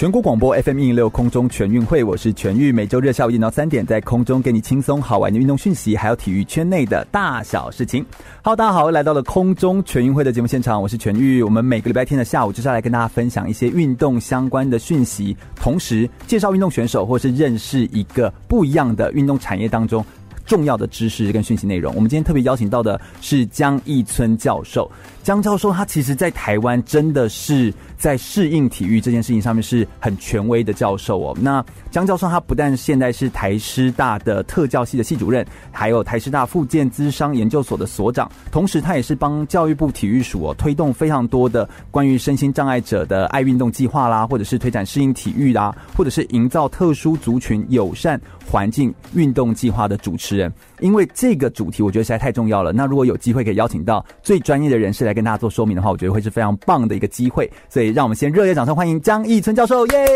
全国广播 FM 一零六空中全运会，我是全玉，每周日下午一到三点，在空中给你轻松好玩的运动讯息，还有体育圈内的大小事情。Hello，大家好，来到了空中全运会的节目现场，我是全玉。我们每个礼拜天的下午就是要来跟大家分享一些运动相关的讯息，同时介绍运动选手，或是认识一个不一样的运动产业当中重要的知识跟讯息内容。我们今天特别邀请到的是江一村教授。江教授他其实，在台湾真的是在适应体育这件事情上面是很权威的教授哦。那江教授他不但现在是台师大的特教系的系主任，还有台师大复健资商研究所的所长，同时他也是帮教育部体育署哦推动非常多的关于身心障碍者的爱运动计划啦，或者是推展适应体育啦，或者是营造特殊族群友善环境运动计划的主持人。因为这个主题我觉得实在太重要了。那如果有机会可以邀请到最专业的人士来。跟大家做说明的话，我觉得会是非常棒的一个机会，所以让我们先热烈掌声欢迎江义村教授，耶！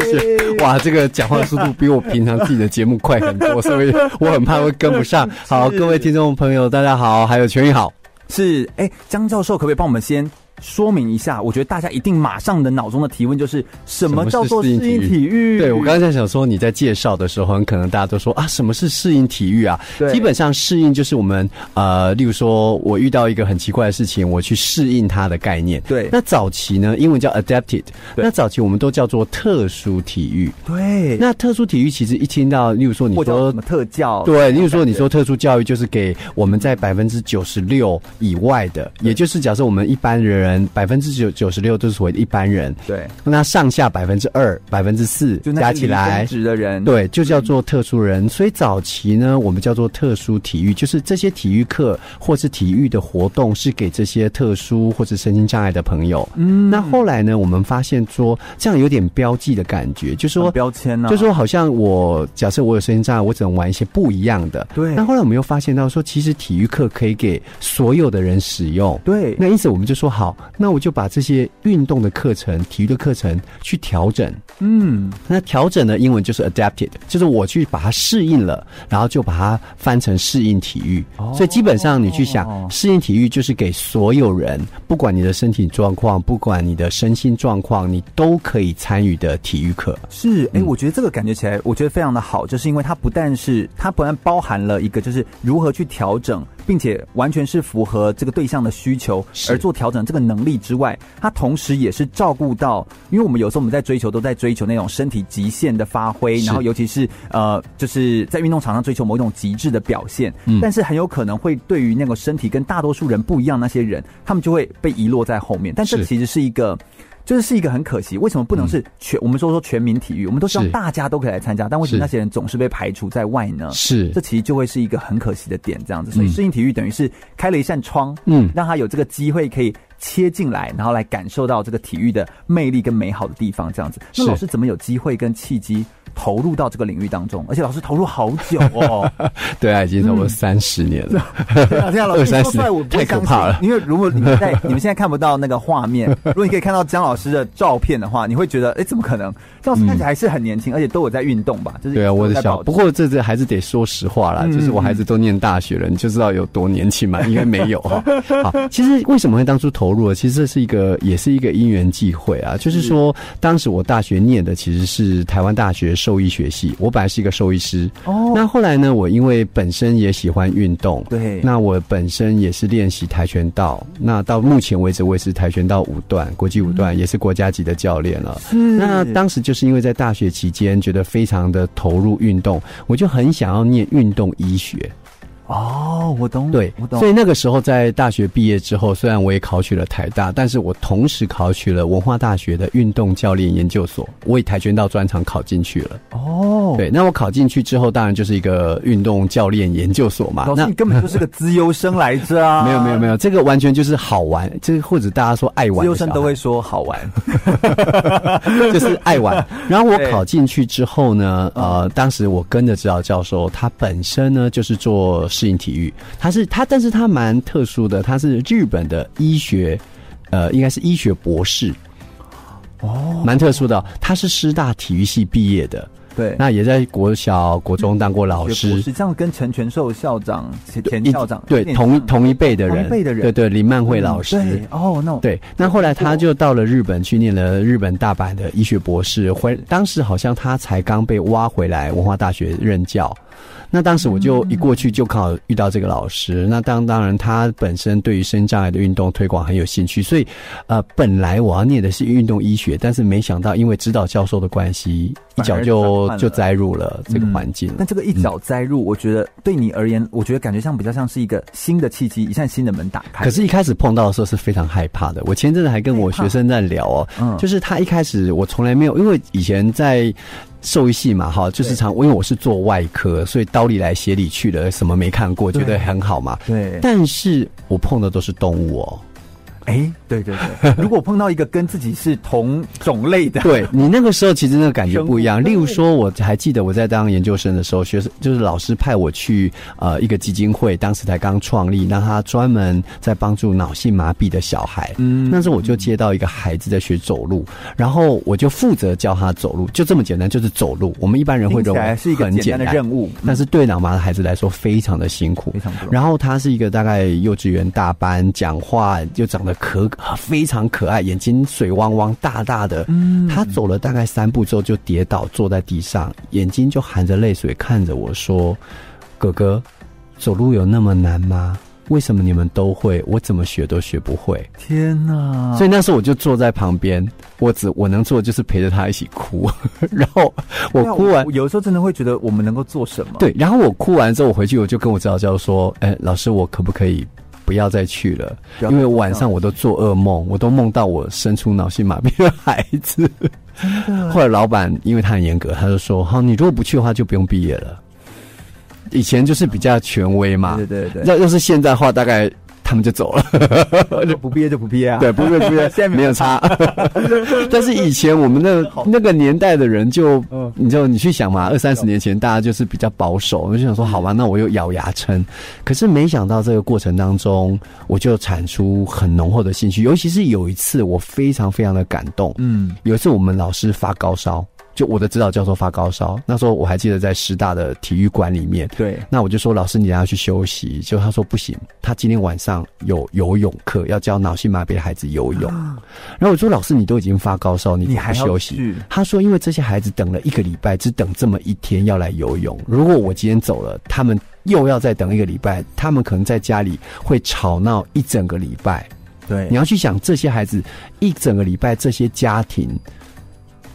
谢谢。哇，这个讲话速度比我平常自己的节目快很多，所以我很怕会跟不上。好，各位听众朋友，大家好，还有全宇好，是哎，江教授可不可以帮我们先？说明一下，我觉得大家一定马上的脑中的提问就是：什么叫做适应体育？对，我刚才想说，你在介绍的时候，很可能大家都说啊，什么是适应体育啊？对，基本上适应就是我们呃，例如说我遇到一个很奇怪的事情，我去适应它的概念。对，那早期呢，英文叫 adapted，那早期我们都叫做特殊体育。对，那特殊体育其实一听到，例如说你说什么特教，对，例如说你说特殊教育就是给我们在百分之九十六以外的，也就是假设我们一般人。人百分之九九十六都是所谓的一般人，对，那上下百分之二、百分之四加起来，值的人，对，就叫做特殊人。所以早期呢，我们叫做特殊体育，就是这些体育课或是体育的活动是给这些特殊或是身心障碍的朋友。嗯，那后来呢，我们发现说这样有点标记的感觉，就是说标签呢，就是说好像我假设我有身心障碍，我只能玩一些不一样的。对，那后来我们又发现到说，其实体育课可以给所有的人使用。对，那因此我们就说好。那我就把这些运动的课程、体育的课程去调整。嗯，那调整的英文就是 adapted，就是我去把它适应了，然后就把它翻成适应体育。哦，所以基本上你去想，适应体育就是给所有人，不管你的身体状况，不管你的身心状况，你都可以参与的体育课。是，哎、欸，我觉得这个感觉起来，我觉得非常的好，就是因为它不但是它不但包含了一个，就是如何去调整。并且完全是符合这个对象的需求而做调整，这个能力之外，它同时也是照顾到，因为我们有时候我们在追求都在追求那种身体极限的发挥，然后尤其是呃，就是在运动场上追求某一种极致的表现，嗯，但是很有可能会对于那个身体跟大多数人不一样那些人，他们就会被遗落在后面，但这其实是一个。就是是一个很可惜，为什么不能是全？嗯、我们说说全民体育，我们都希望大家都可以来参加，但为什么那些人总是被排除在外呢？是，这其实就会是一个很可惜的点，这样子。所以适应体育等于是开了一扇窗，嗯，让他有这个机会可以切进来，然后来感受到这个体育的魅力跟美好的地方，这样子。那老师怎么有机会跟契机？投入到这个领域当中，而且老师投入好久哦。对啊，已经差不多三十年了。对啊，这样老师说出来我太可怕了。因为如果你们在 你们现在看不到那个画面，如果你可以看到江老师的照片的话，你会觉得，哎，怎么可能？江老师看起来还是很年轻，而且都有在运动吧？就是对啊，我的小。不过这这还是得说实话啦，就是我孩子都念大学了，你就知道有多年轻嘛？应该没有哈。好，其实为什么会当初投入？其实这是一个，也是一个因缘际会啊。就是说，当时我大学念的其实是台湾大学兽医学系，我本来是一个兽医师。哦，那后来呢，我因为本身也喜欢运动，对，那我本身也是练习跆拳道。那到目前为止，我也是跆拳道五段，国际五段，也是国家级的教练了。嗯，那当时就是因为在大学期间觉得非常的投入运动，我就很想要念运动医学。哦，我懂，对，我懂。所以那个时候在大学毕业之后，虽然我也考取了台大，但是我同时考取了文化大学的运动教练研究所，我以跆拳道专长考进去了。哦，对，那我考进去之后，当然就是一个运动教练研究所嘛。老师，你根本就是个资优生来着啊！没有没有没有，这个完全就是好玩，这个或者大家说爱玩，资优生都会说好玩，就是爱玩。然后我考进去之后呢，呃，当时我跟着指导教授，他本身呢就是做。适应体育，他是他，但是他蛮特殊的，他是日本的医学，呃，应该是医学博士，哦，蛮特殊的，他是师大体育系毕业的。对，那也在国小、国中当过老师，是这样跟陈全寿校长、田校长对同一同一辈的人，同一辈的人，对对，林曼慧老师。对哦，那对，那后来他就到了日本去念了日本大阪的医学博士，回当时好像他才刚被挖回来文化大学任教。那当时我就一过去就靠遇到这个老师。嗯、那当当然他本身对于身心障碍的运动推广很有兴趣，所以呃本来我要念的是运动医学，但是没想到因为指导教授的关系，一脚就就栽入了这个环境。那、嗯、这个一脚栽入，我觉得对你而言，我觉得感觉像比较像是一个新的契机，一扇新的门打开。可是，一开始碰到的时候是非常害怕的。我前阵子还跟我学生在聊哦，嗯，就是他一开始我从来没有，因为以前在。兽医系嘛，哈，就是常因为我是做外科，所以刀里来血里去的，什么没看过，觉得很好嘛。对，但是我碰的都是动物哦。哎、欸，对对对，如果碰到一个跟自己是同种类的，对你那个时候其实那个感觉不一样。例如说，我还记得我在当研究生的时候，学生就是老师派我去呃一个基金会，当时才刚创立，让他专门在帮助脑性麻痹的小孩。嗯，那时候我就接到一个孩子在学走路，然后我就负责教他走路，就这么简单，就是走路。我们一般人会认为是一个很简单的任务，但是对脑麻的孩子来说非常的辛苦，非常多。然后他是一个大概幼稚园大班，讲话又长得。可非常可爱，眼睛水汪汪大大的。嗯，他走了大概三步之后就跌倒，坐在地上，眼睛就含着泪水看着我说：“哥哥，走路有那么难吗？为什么你们都会，我怎么学都学不会？”天哪！所以那时候我就坐在旁边，我只我能做的就是陪着他一起哭。然后我哭完，有时候真的会觉得我们能够做什么？对。然后我哭完之后，我回去我就跟我指导教授说：“哎，老师，我可不可以？”不要再去了，因为晚上我都做噩梦，我都梦到我生出脑性麻痹的孩子。后来老板因为他很严格，他就说：“好，你如果不去的话，就不用毕业了。”以前就是比较权威嘛，对对对。要要是现在的话，大概。他们就走了，就不毕业就不毕业啊。对，不毕业不毕业，现在没有差。但是以前我们那那个年代的人就，你就你去想嘛，二三十年前大家就是比较保守，我就想说，好吧，那我又咬牙撑。可是没想到这个过程当中，我就产出很浓厚的兴趣，尤其是有一次我非常非常的感动。嗯，有一次我们老师发高烧。就我的指导教授发高烧，那时候我还记得在师大的体育馆里面。对，那我就说老师，你等下去休息。就他说不行，他今天晚上有游泳课，要教脑性麻痹的孩子游泳。然后我说老师，你都已经发高烧，你还休息？他说因为这些孩子等了一个礼拜，只等这么一天要来游泳。如果我今天走了，他们又要再等一个礼拜，他们可能在家里会吵闹一整个礼拜。对，你要去想这些孩子一整个礼拜，这些家庭。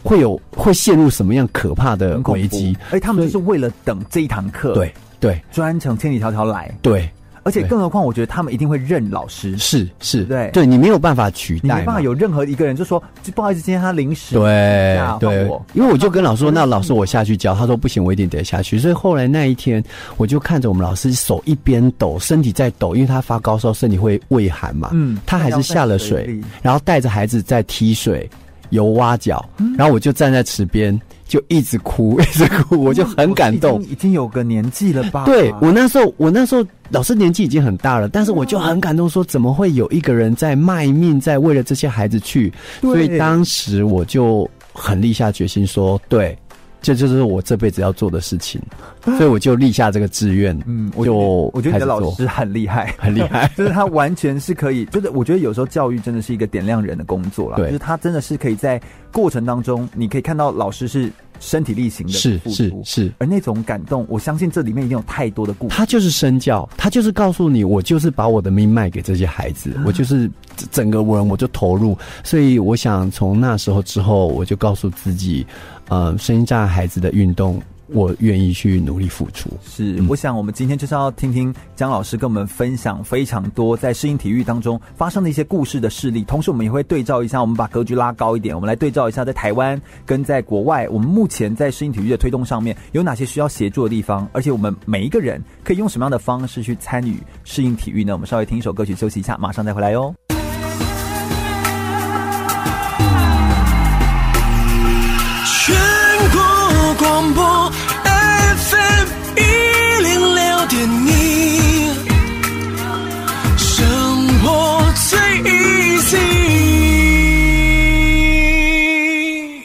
会有会陷入什么样可怕的危机？哎，他们就是为了等这一堂课，对对，专程千里迢迢来，对。而且更何况，我觉得他们一定会认老师，是是，对。对，你没有办法取代，你没办法有任何一个人就说，就不好意思，今天他临时对对，因为我就跟老师说，那老师我下去教，他说不行，我一定得下去。所以后来那一天，我就看着我们老师手一边抖，身体在抖，因为他发高烧，身体会畏寒嘛，嗯，他还是下了水，然后带着孩子在踢水。游蛙脚，然后我就站在池边，就一直哭，一直哭，我就很感动。已经有个年纪了吧？对，我那时候，我那时候老师年纪已经很大了，但是我就很感动，说怎么会有一个人在卖命，在为了这些孩子去？所以当时我就很立下决心说，对。这就是我这辈子要做的事情，所以我就立下这个志愿。嗯，我就我觉得你的老师很厉害，很厉害，就是他完全是可以，就是我觉得有时候教育真的是一个点亮人的工作了。对，就是他真的是可以在过程当中，你可以看到老师是身体力行的是是是，而那种感动，我相信这里面一定有太多的故事。他就是身教，他就是告诉你，我就是把我的命卖给这些孩子，我就是整个人我就投入。所以我想从那时候之后，我就告诉自己。呃，身心障碍孩子的运动，我愿意去努力付出。是，我想我们今天就是要听听江老师跟我们分享非常多在适应体育当中发生的一些故事的事例，同时我们也会对照一下，我们把格局拉高一点，我们来对照一下在台湾跟在国外，我们目前在适应体育的推动上面有哪些需要协助的地方，而且我们每一个人可以用什么样的方式去参与适应体育呢？我们稍微听一首歌曲休息一下，马上再回来哟。广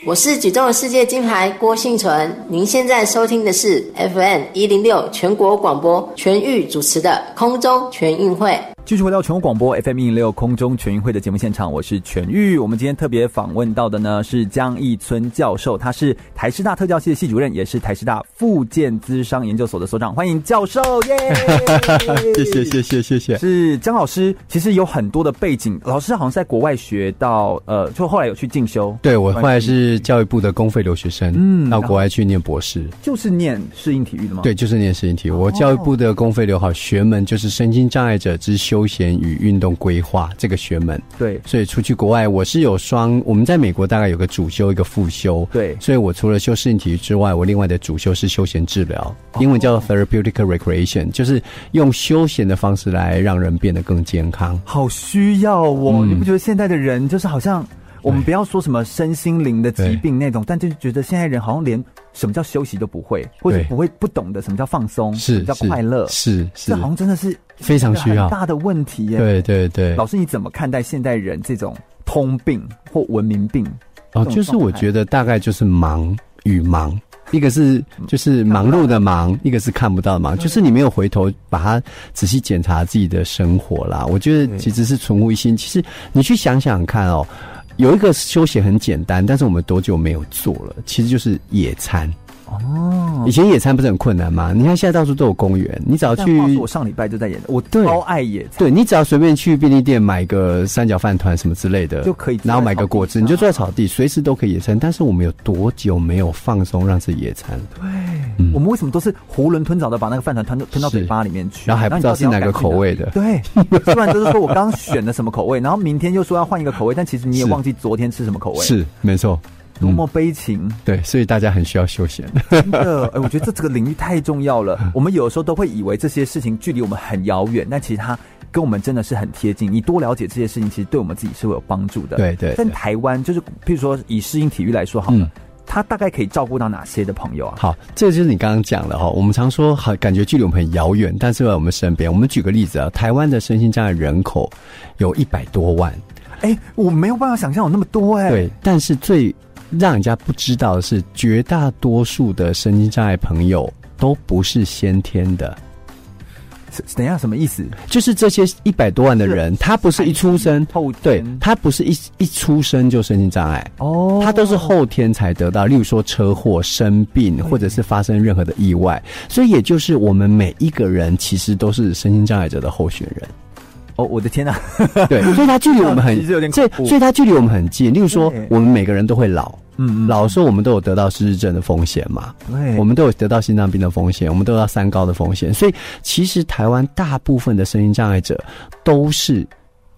我是举重世界金牌郭幸存，您现在收听的是 FM 一零六全国广播全域主持的空中全运会。继续回到全国广播 FM 一零六空中全运会的节目现场，我是全玉。我们今天特别访问到的呢是江义村教授，他是台师大特教系的系主任，也是台师大复健资商研究所的所长。欢迎教授，耶！谢谢谢谢谢谢。是江老师，其实有很多的背景，老师好像是在国外学到，呃，就后来有去进修。对，我后来是教育部的公费留学生，嗯，到国外去念博士，就是念适应体育的吗？对，就是念适应体育。我教育部的公费留好学门就是身心障碍者之修。休闲与运动规划这个学门，对，所以出去国外，我是有双。我们在美国大概有个主修，一个副修，对。所以我除了修适应体育之外，我另外的主修是休闲治疗，英文叫做 therapeutic recreation，就是用休闲的方式来让人变得更健康。好需要哦！嗯、你不觉得现在的人就是好像？我们不要说什么身心灵的疾病那种，但就觉得现在人好像连什么叫休息都不会，或者不会不懂得什么叫放松，是叫快乐，是是，这好像真的是非常需要大的问题耶。对对对，老师你怎么看待现代人这种通病或文明病？哦，就是我觉得大概就是忙与忙，一个是就是忙碌的忙，一个是看不到的忙，就是你没有回头把它仔细检查自己的生活啦。我觉得其实是存乎一心。其实你去想想看哦。有一个休闲很简单，但是我们多久没有做了？其实就是野餐。哦，以前野餐不是很困难吗？你看现在到处都有公园，你只要去。我上礼拜就在野，我超爱野餐。对，你只要随便去便利店买个三角饭团什么之类的就可以，然后买个果汁，你就坐在草地，随时都可以野餐。但是我们有多久没有放松让自己野餐？对，嗯、我们为什么都是囫囵吞枣的把那个饭团吞吞到嘴巴里面去，然后还不知道是哪个口味的？对，虽然就是说我刚选了什么口味，然后明天又说要换一个口味，但其实你也忘记昨天吃什么口味。是，是没错。多么悲情，嗯，对，所以大家很需要休闲。真的，哎，我觉得这这个领域太重要了。我们有的时候都会以为这些事情距离我们很遥远，但其实它跟我们真的是很贴近。你多了解这些事情，其实对我们自己是会有帮助的。对对。但台湾就是，譬如说以适应体育来说，好了，嗯，它大概可以照顾到哪些的朋友啊？好，这就是你刚刚讲的哈。我们常说，好，感觉距离我们很遥远，但是在我们身边。我们举个例子啊，台湾的身心障碍人口有一百多万。哎，我没有办法想象有那么多哎。对，但是最让人家不知道的是，绝大多数的身心障碍朋友都不是先天的。等一下，什么意思？就是这些一百多万的人，他不是一出生后，对，他不是一一出生就身心障碍哦，他都是后天才得到，例如说车祸、生病，或者是发生任何的意外。所以，也就是我们每一个人其实都是身心障碍者的候选人。哦，我的天哪！对，所以他距离我们很，所以所以他距离我们很近。例如说，我们每个人都会老，嗯，老的时候我们都有得到失智症的风险嘛，对，我们都有得到心脏病的风险，我们都有到三高的风险。所以，其实台湾大部分的声音障碍者都是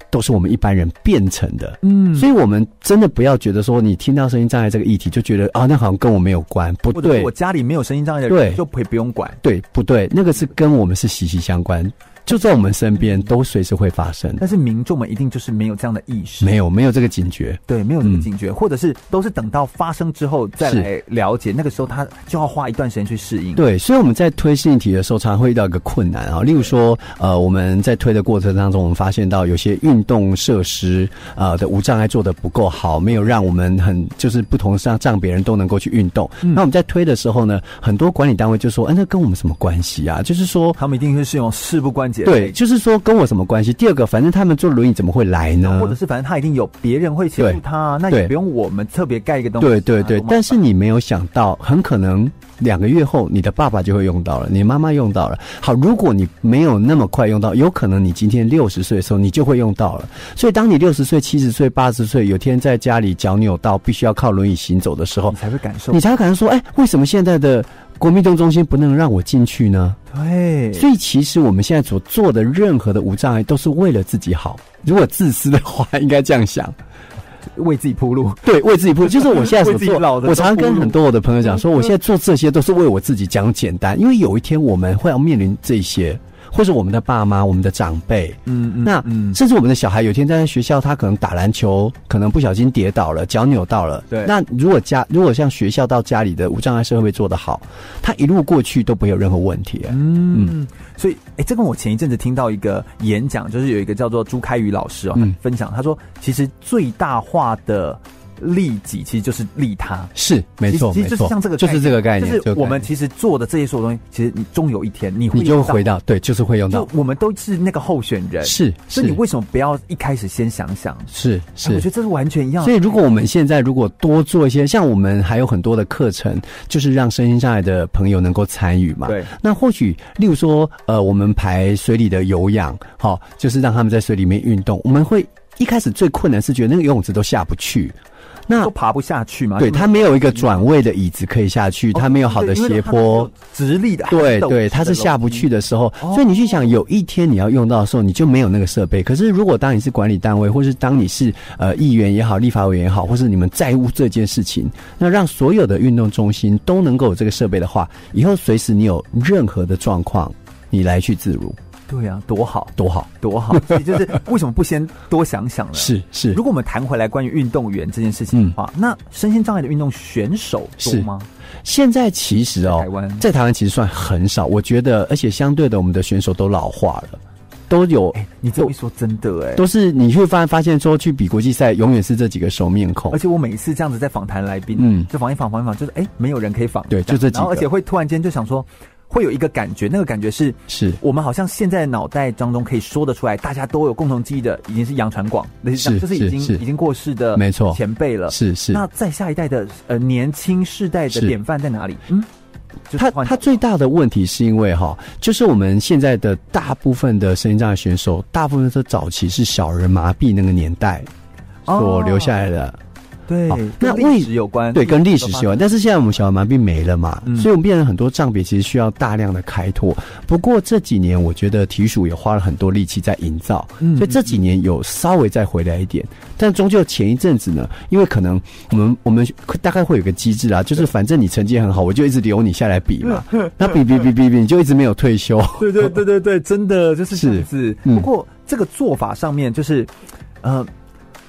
都是我们一般人变成的，嗯，所以我们真的不要觉得说，你听到声音障碍这个议题就觉得啊，那好像跟我没有关，不对，我家里没有声音障碍的人，就可以不用管，对，不对，那个是跟我们是息息相关。就在我们身边，都随时会发生。但是民众们一定就是没有这样的意识，没有没有这个警觉，对，没有这个警觉，嗯、或者是都是等到发生之后再来了解，那个时候他就要花一段时间去适应。对，所以我们在推适应体的时候，常常会遇到一个困难啊，例如说，呃，我们在推的过程当中，我们发现到有些运动设施呃的无障碍做的不够好，没有让我们很就是不同上让别人都能够去运动。嗯、那我们在推的时候呢，很多管理单位就说，哎、欸，那跟我们什么关系啊？就是说，他们一定会是用事不关己。对，就是说跟我什么关系？第二个，反正他们坐轮椅怎么会来呢？或者是反正他一定有别人会协助他，那也不用我们特别盖一个东西。对对对，但是你没有想到，很可能两个月后你的爸爸就会用到了，你妈妈用到了。好，如果你没有那么快用到，有可能你今天六十岁的时候你就会用到了。所以当你六十岁、七十岁、八十岁，有天在家里脚扭到，必须要靠轮椅行走的时候，你才会感受，你才会感受说，哎、欸，为什么现在的？国民运动中心不能让我进去呢？对，所以其实我们现在所做的任何的无障碍都是为了自己好。如果自私的话，应该这样想，为自己铺路。对，为自己铺路。就是我现在所做，我常常跟很多我的朋友讲说，我现在做这些都是为我自己讲简单，因为有一天我们会要面临这些。或是我们的爸妈、我们的长辈，嗯嗯，那甚至我们的小孩，有天在学校，他可能打篮球，可能不小心跌倒了，脚扭到了。对，那如果家如果像学校到家里的无障碍社会做得好，他一路过去都不会有任何问题。嗯嗯，所以，哎、欸，这跟我前一阵子听到一个演讲，就是有一个叫做朱开宇老师哦，嗯、分享，他说，其实最大化的。利己，其实就是利他。是，没错，其实就是像这个，就是这个概念。就是我们其实做的这些所有东西，其实你终有一天你会你就会回到，对，就是会用到。我们都是那个候选人，是，所以你为什么不要一开始先想想？是是，我觉得这是完全一样。所以如果我们现在如果多做一些，像我们还有很多的课程，就是让身心障碍的朋友能够参与嘛。对。那或许，例如说，呃，我们排水里的有氧，好，就是让他们在水里面运动。我们会一开始最困难是觉得那个游泳池都下不去。那都爬不下去嘛？对，它没有一个转位的椅子可以下去，它没有好的斜坡直立的。对对，它是下不去的时候，所以你去想，有一天你要用到的时候，你就没有那个设备。可是如果当你是管理单位，或是当你是呃议员也好，立法委员也好，或是你们在乎这件事情，那让所有的运动中心都能够有这个设备的话，以后随时你有任何的状况，你来去自如。对啊，多好，多好，多好！所以就是为什么不先多想想呢？是是。如果我们谈回来关于运动员这件事情的话，嗯、那身心障碍的运动选手多吗？现在其实哦，在台湾在台湾其实算很少。我觉得，而且相对的，我们的选手都老化了，都有。欸、你这么一说，真的哎，都是你会发发现说，去比国际赛永远是这几个熟面孔。而且我每一次这样子在访谈来宾，嗯，就访一访访一访，就是哎、欸，没有人可以访，对，就这几个。然后而且会突然间就想说。会有一个感觉，那个感觉是，是。我们好像现在脑袋当中可以说得出来，大家都有共同记忆的，已经是杨传广，那是就是已经已经过世的，没错，前辈了，是是。那在下一代的呃年轻世代的典范在哪里？嗯，他他最大的问题是因为哈，就是我们现在的大部分的身心障碍选手，大部分都早期是小人麻痹那个年代所留下来的。哦对，那历史有关，对，跟历史是有关。但是现在我们小儿麻痹没了嘛，嗯、所以我们变成很多障别，其实需要大量的开拓。不过这几年，我觉得体育署也花了很多力气在营造，嗯、所以这几年有稍微再回来一点。但终究前一阵子呢，因为可能我们我们大概会有个机制啊，就是反正你成绩很好，我就一直留你下来比嘛。那比比比比比，你就一直没有退休。对对对对对，真的就是这样子。不过这个做法上面就是，呃。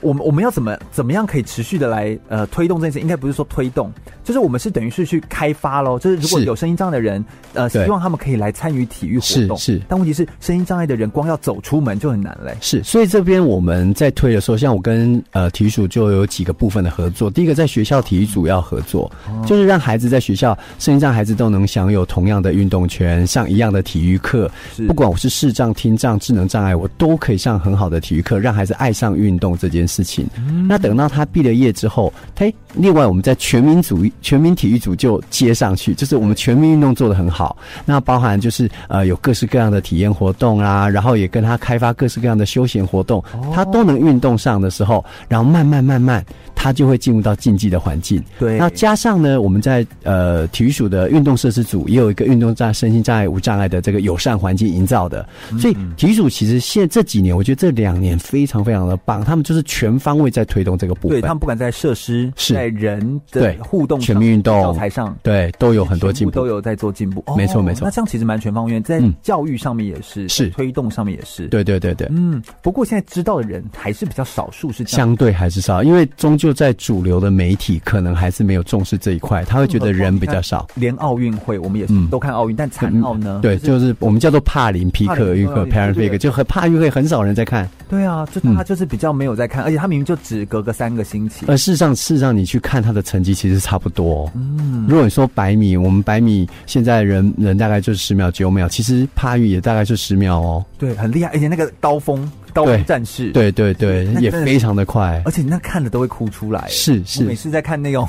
我们我们要怎么怎么样可以持续的来呃推动这件事？应该不是说推动，就是我们是等于是去开发喽。就是如果有声音障碍的人，呃，希望他们可以来参与体育活动。是，是，但问题是声音障碍的人光要走出门就很难嘞。是，所以这边我们在推的时候，像我跟呃体育署就有几个部分的合作。第一个在学校体育组要合作，嗯、就是让孩子在学校声音障孩子都能享有同样的运动权，上一样的体育课。是，不管我是视障、听障、智能障碍，我都可以上很好的体育课，让孩子爱上运动这件事情。嗯、那等到他毕了业之后，嘿，另外我们在全民组、全民体育组就接上去，就是我们全民运动做得很好。那包含就是呃有各式各样的体验活动啊，然后也跟他开发各式各样的休闲活动，他都能运动上的时候，然后慢慢慢慢。他就会进入到竞技的环境。对，那加上呢，我们在呃体育署的运动设施组也有一个运动障身心障碍无障碍的这个友善环境营造的。所以体育署其实现在这几年，我觉得这两年非常非常的棒，他们就是全方位在推动这个部分。对，他们不管在设施，是在人的互动、全民运动、教材上，对，都有很多进步，都有在做进步。没错没错，那这样其实蛮全方位，在教育上面也是，是推动上面也是。对对对对，嗯。不过现在知道的人还是比较少数，是相对还是少，因为终究在主流的。媒体可能还是没有重视这一块，他会觉得人比较少。连奥运会我们也是都看奥运，但残奥呢？对，就是我们叫做帕林匹克运动 （Paralympic），就很帕运会很少人在看。对啊，就他就是比较没有在看，而且他明明就只隔个三个星期。而事实上，事实上你去看他的成绩，其实差不多。嗯，如果你说百米，我们百米现在人人大概就是十秒九秒，其实帕玉也大概就十秒哦。对，很厉害，而且那个刀锋。刀锋战士，对对对，也非常的快，而且你那看的都会哭出来。是是，每次在看那种。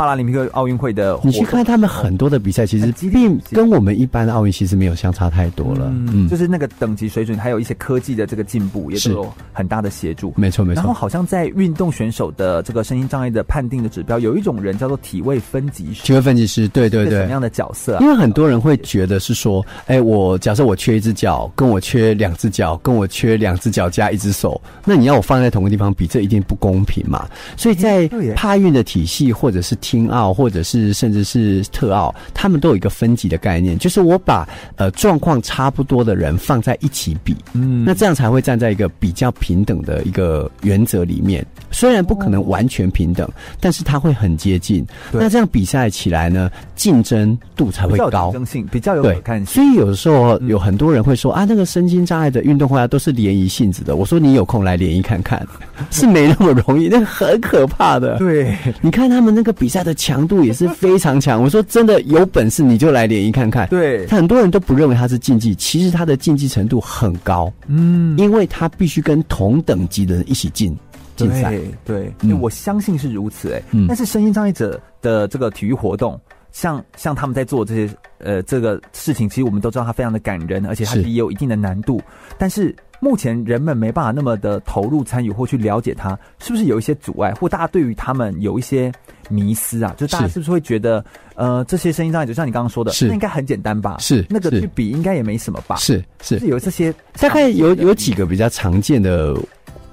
帕拉林匹克奥运会的，你去看他们很多的比赛，其实并跟我们一般的奥运其实没有相差太多了。嗯，就是那个等级水准，还有一些科技的这个进步，也是有很大的协助。没错没错。然后好像在运动选手的这个身心障碍的判定的指标，有一种人叫做体位分级师。体位分级师，对对对。什么样的角色？因为很多人会觉得是说，哎，我假设我缺一只脚，跟我缺两只脚，跟我缺两只脚加一只手，那你要我放在同个地方比，这一定不公平嘛。所以在帕运的体系或者是体轻奥或者是甚至是特奥，他们都有一个分级的概念，就是我把呃状况差不多的人放在一起比，嗯，那这样才会站在一个比较平等的一个原则里面。虽然不可能完全平等，但是它会很接近。那这样比赛起来呢，竞争度才会高，竞争性比较有可看性。所以有的时候有很多人会说啊，那个身心障碍的运动会啊，都是联谊性质的。我说你有空来联谊看看，是没那么容易，那个很可怕的。对，你看他们那个比赛的强度也是非常强。我说真的，有本事你就来联谊看看。对，很多人都不认为它是竞技，其实它的竞技程度很高。嗯，因为他必须跟同等级的人一起进。对对，因为我相信是如此哎、欸。嗯，但是身心障碍者的这个体育活动，像像他们在做这些呃这个事情，其实我们都知道它非常的感人，而且它也有一定的难度。但是目前人们没办法那么的投入参与或去了解它，是不是有一些阻碍，或大家对于他们有一些迷思啊？就大家是不是会觉得呃这些声音障碍就，像你刚刚说的，那应该很简单吧？是那个去比应该也没什么吧？是是，是有这些大概有有几个比较常见的。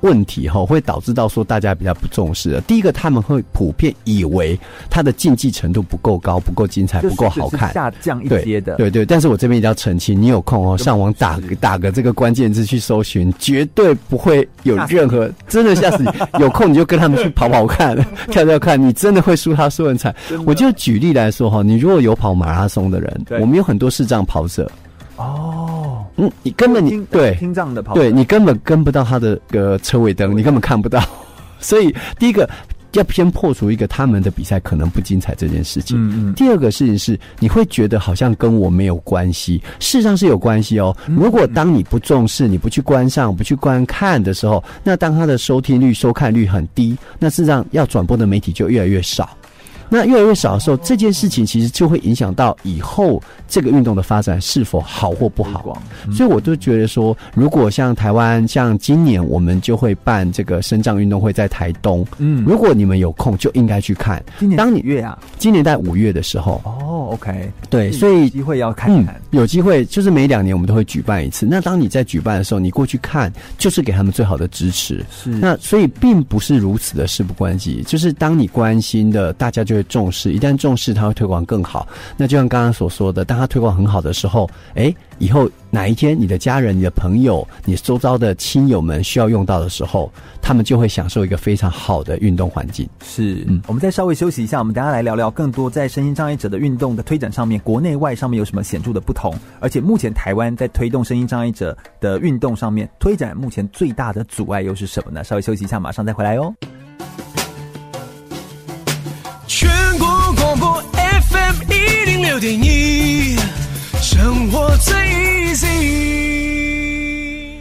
问题哈会导致到说大家比较不重视的。第一个，他们会普遍以为他的竞技程度不够高、不够精彩、不够好看，下降一些的。对对对，但是我这边一定要澄清，你有空哦，上网打个打个这个关键字去搜寻，绝对不会有任何真的吓死你。有空你就跟他们去跑跑看、跳跳看，你真的会输他输很惨。我就举例来说哈，你如果有跑马拉松的人，我们有很多视障跑者。哦，嗯，你根本你对听障的跑，对你根本跟不到他的个车尾灯，你根本看不到。所以第一个要先破除一个他们的比赛可能不精彩这件事情。嗯嗯。第二个事情是，你会觉得好像跟我没有关系，事实上是有关系哦。如果当你不重视、你不去观赏、不去观看的时候，那当他的收听率、收看率很低，那事实上要转播的媒体就越来越少。那越来越少的时候，这件事情其实就会影响到以后这个运动的发展是否好或不好。所以我都觉得说，如果像台湾，像今年我们就会办这个身障运动会在台东。嗯，如果你们有空，就应该去看。今年当你月啊，今年在五月的时候。哦，OK，对，所以机会要看看。嗯，有机会就是每两年我们都会举办一次。那当你在举办的时候，你过去看，就是给他们最好的支持。是。那所以并不是如此的事不关己，就是当你关心的，大家就。重视，一旦重视，它会推广更好。那就像刚刚所说的，当它推广很好的时候，哎，以后哪一天你的家人、你的朋友、你周遭的亲友们需要用到的时候，他们就会享受一个非常好的运动环境。是，嗯，我们再稍微休息一下，我们等下来聊聊更多在身心障碍者的运动的推展上面，国内外上面有什么显著的不同？而且目前台湾在推动身心障碍者的运动上面，推展目前最大的阻碍又是什么呢？稍微休息一下，马上再回来哦。点一，生活最 easy。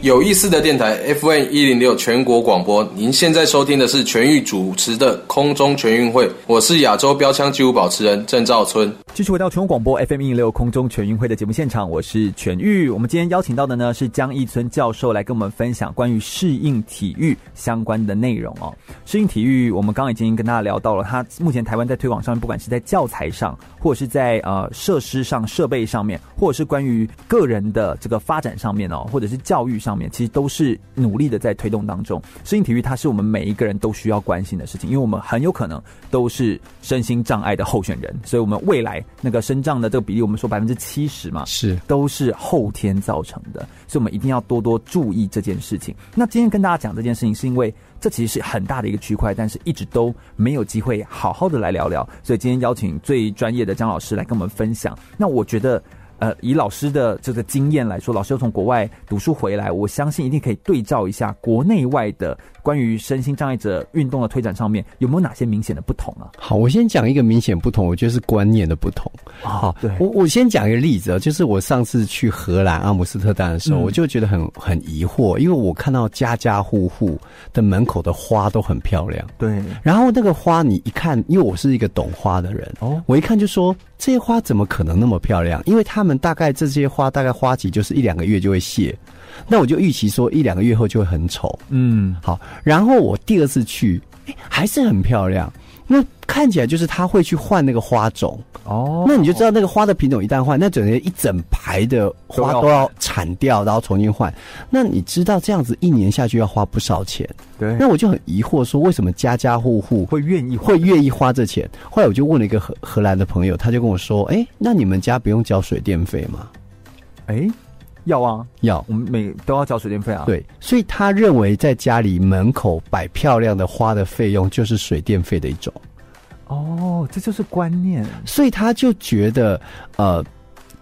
有意思的电台 FM 一零六全国广播，您现在收听的是全域主持的空中全运会，我是亚洲标枪纪录保持人郑兆春。继续回到全国广播 FM 一零六空中全运会的节目现场，我是全域。我们今天邀请到的呢是江一村教授来跟我们分享关于适应体育相关的内容哦。适应体育，我们刚刚已经跟大家聊到了，他目前台湾在推广上面，不管是在教材上，或者是在呃设施上、设备上面，或者是关于个人的这个发展上面哦，或者是教育上面。其实都是努力的在推动当中。适应体育，它是我们每一个人都需要关心的事情，因为我们很有可能都是身心障碍的候选人，所以我们未来那个身障的这个比例，我们说百分之七十嘛，是都是后天造成的，所以我们一定要多多注意这件事情。那今天跟大家讲这件事情，是因为这其实是很大的一个区块，但是一直都没有机会好好的来聊聊，所以今天邀请最专业的张老师来跟我们分享。那我觉得。呃，以老师的这个经验来说，老师又从国外读书回来，我相信一定可以对照一下国内外的关于身心障碍者运动的推展上面有没有哪些明显的不同啊？好，我先讲一个明显不同，我觉得是观念的不同。好，对，我我先讲一个例子啊，就是我上次去荷兰阿姆斯特丹的时候，嗯、我就觉得很很疑惑，因为我看到家家户户的门口的花都很漂亮，对，然后那个花你一看，因为我是一个懂花的人哦，我一看就说这些花怎么可能那么漂亮？因为他们大概这些花大概花期就是一两个月就会谢，那我就预期说一两个月后就会很丑。嗯，好，然后我第二次去，欸，还是很漂亮。那看起来就是他会去换那个花种哦，那你就知道那个花的品种一旦换，那整个一整排的花都要铲掉，然后重新换。那你知道这样子一年下去要花不少钱？对。那我就很疑惑，说为什么家家户户会愿意会愿意花这钱？后来我就问了一个荷荷兰的朋友，他就跟我说：“哎、欸，那你们家不用交水电费吗？”哎、欸，要啊，要，我们每都要交水电费啊。对，所以他认为在家里门口摆漂亮的花的费用就是水电费的一种。哦，这就是观念，所以他就觉得，呃，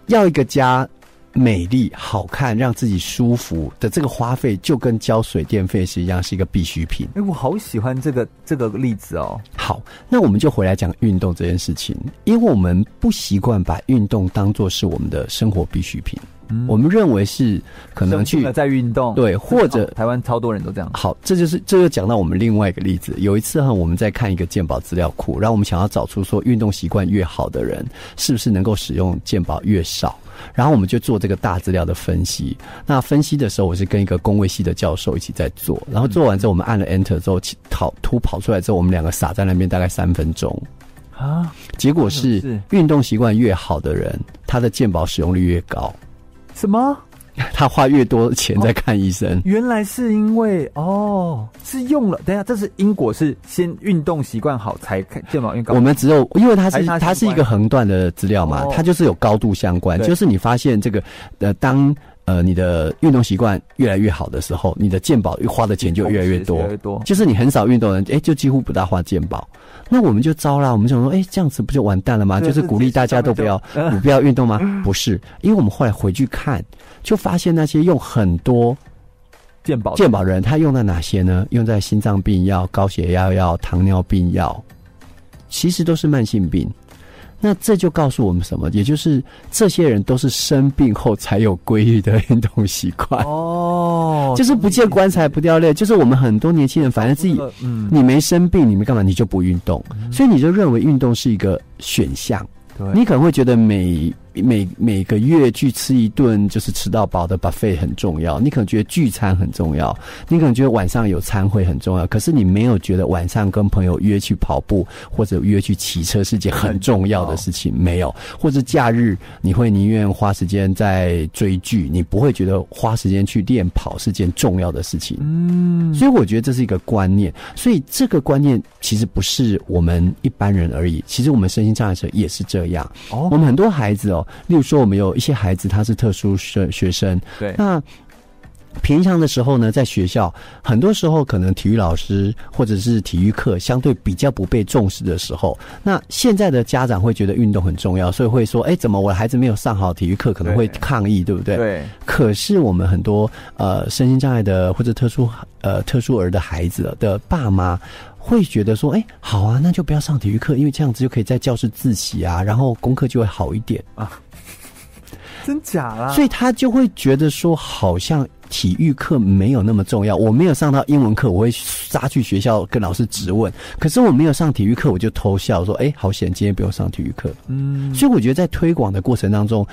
要一个家美丽、好看、让自己舒服的这个花费，就跟交水电费是一样，是一个必需品。哎，我好喜欢这个这个例子哦。好，那我们就回来讲运动这件事情，因为我们不习惯把运动当做是我们的生活必需品。嗯，我们认为是可能去在运动，对，或者台湾超多人都这样。好，这就是这就讲到我们另外一个例子。有一次哈，我们在看一个健保资料库，然后我们想要找出说运动习惯越好的人，是不是能够使用健保越少？然后我们就做这个大资料的分析。那分析的时候，我是跟一个工位系的教授一起在做。然后做完之后，我们按了 Enter 之后，跑图跑出来之后，我们两个傻在那边大概三分钟啊。结果是运动习惯越好的人，他的健保使用率越高。什么？他花越多钱在看医生？哦、原来是因为哦，是用了。等一下，这是因果是先运动习惯好才看健保越高。我们只有因为它是它，它是一个横断的资料嘛，哦，它就是有高度相关。就是你发现这个呃，当呃你的运动习惯越来越好的时候，你的健保花的钱就越来越多。越越多就是你很少运动的人，哎、欸，就几乎不大花健保。那我们就糟了，我们想说，哎、欸，这样子不就完蛋了吗？就是鼓励大家都不要不 不要运动吗？不是，因为我们后来回去看，就发现那些用很多健保健保人，他用在哪些呢？用在心脏病药、高血压药、糖尿病药，其实都是慢性病。那这就告诉我们什么？也就是这些人都是生病后才有规律的运动习惯哦，就是不见棺材不掉泪。就是我们很多年轻人，反正自己，嗯，你没生病，你没干嘛？你就不运动，所以你就认为运动是一个选项。你可能会觉得每。每每个月去吃一顿就是吃到饱的 buffet 很重要，你可能觉得聚餐很重要，你可能觉得晚上有餐会很重要，可是你没有觉得晚上跟朋友约去跑步或者约去骑车是件很重要的事情，没有，或者假日你会宁愿花时间在追剧，你不会觉得花时间去练跑是件重要的事情。嗯，所以我觉得这是一个观念，所以这个观念其实不是我们一般人而已，其实我们身心障碍者也是这样。哦，我们很多孩子哦。例如说，我们有一些孩子，他是特殊生学生。对，那平常的时候呢，在学校，很多时候可能体育老师或者是体育课相对比较不被重视的时候，那现在的家长会觉得运动很重要，所以会说：“哎，怎么我的孩子没有上好体育课？”可能会抗议，对，对不对？对。可是我们很多呃身心障碍的或者特殊呃特殊儿的孩子的爸妈。会觉得说，哎、欸，好啊，那就不要上体育课，因为这样子就可以在教室自习啊，然后功课就会好一点啊。真假啦？所以他就会觉得说，好像体育课没有那么重要。我没有上到英文课，我会杀去学校跟老师质问。可是我没有上体育课，我就偷笑说，哎、欸，好险，今天不用上体育课。嗯，所以我觉得在推广的过程当中。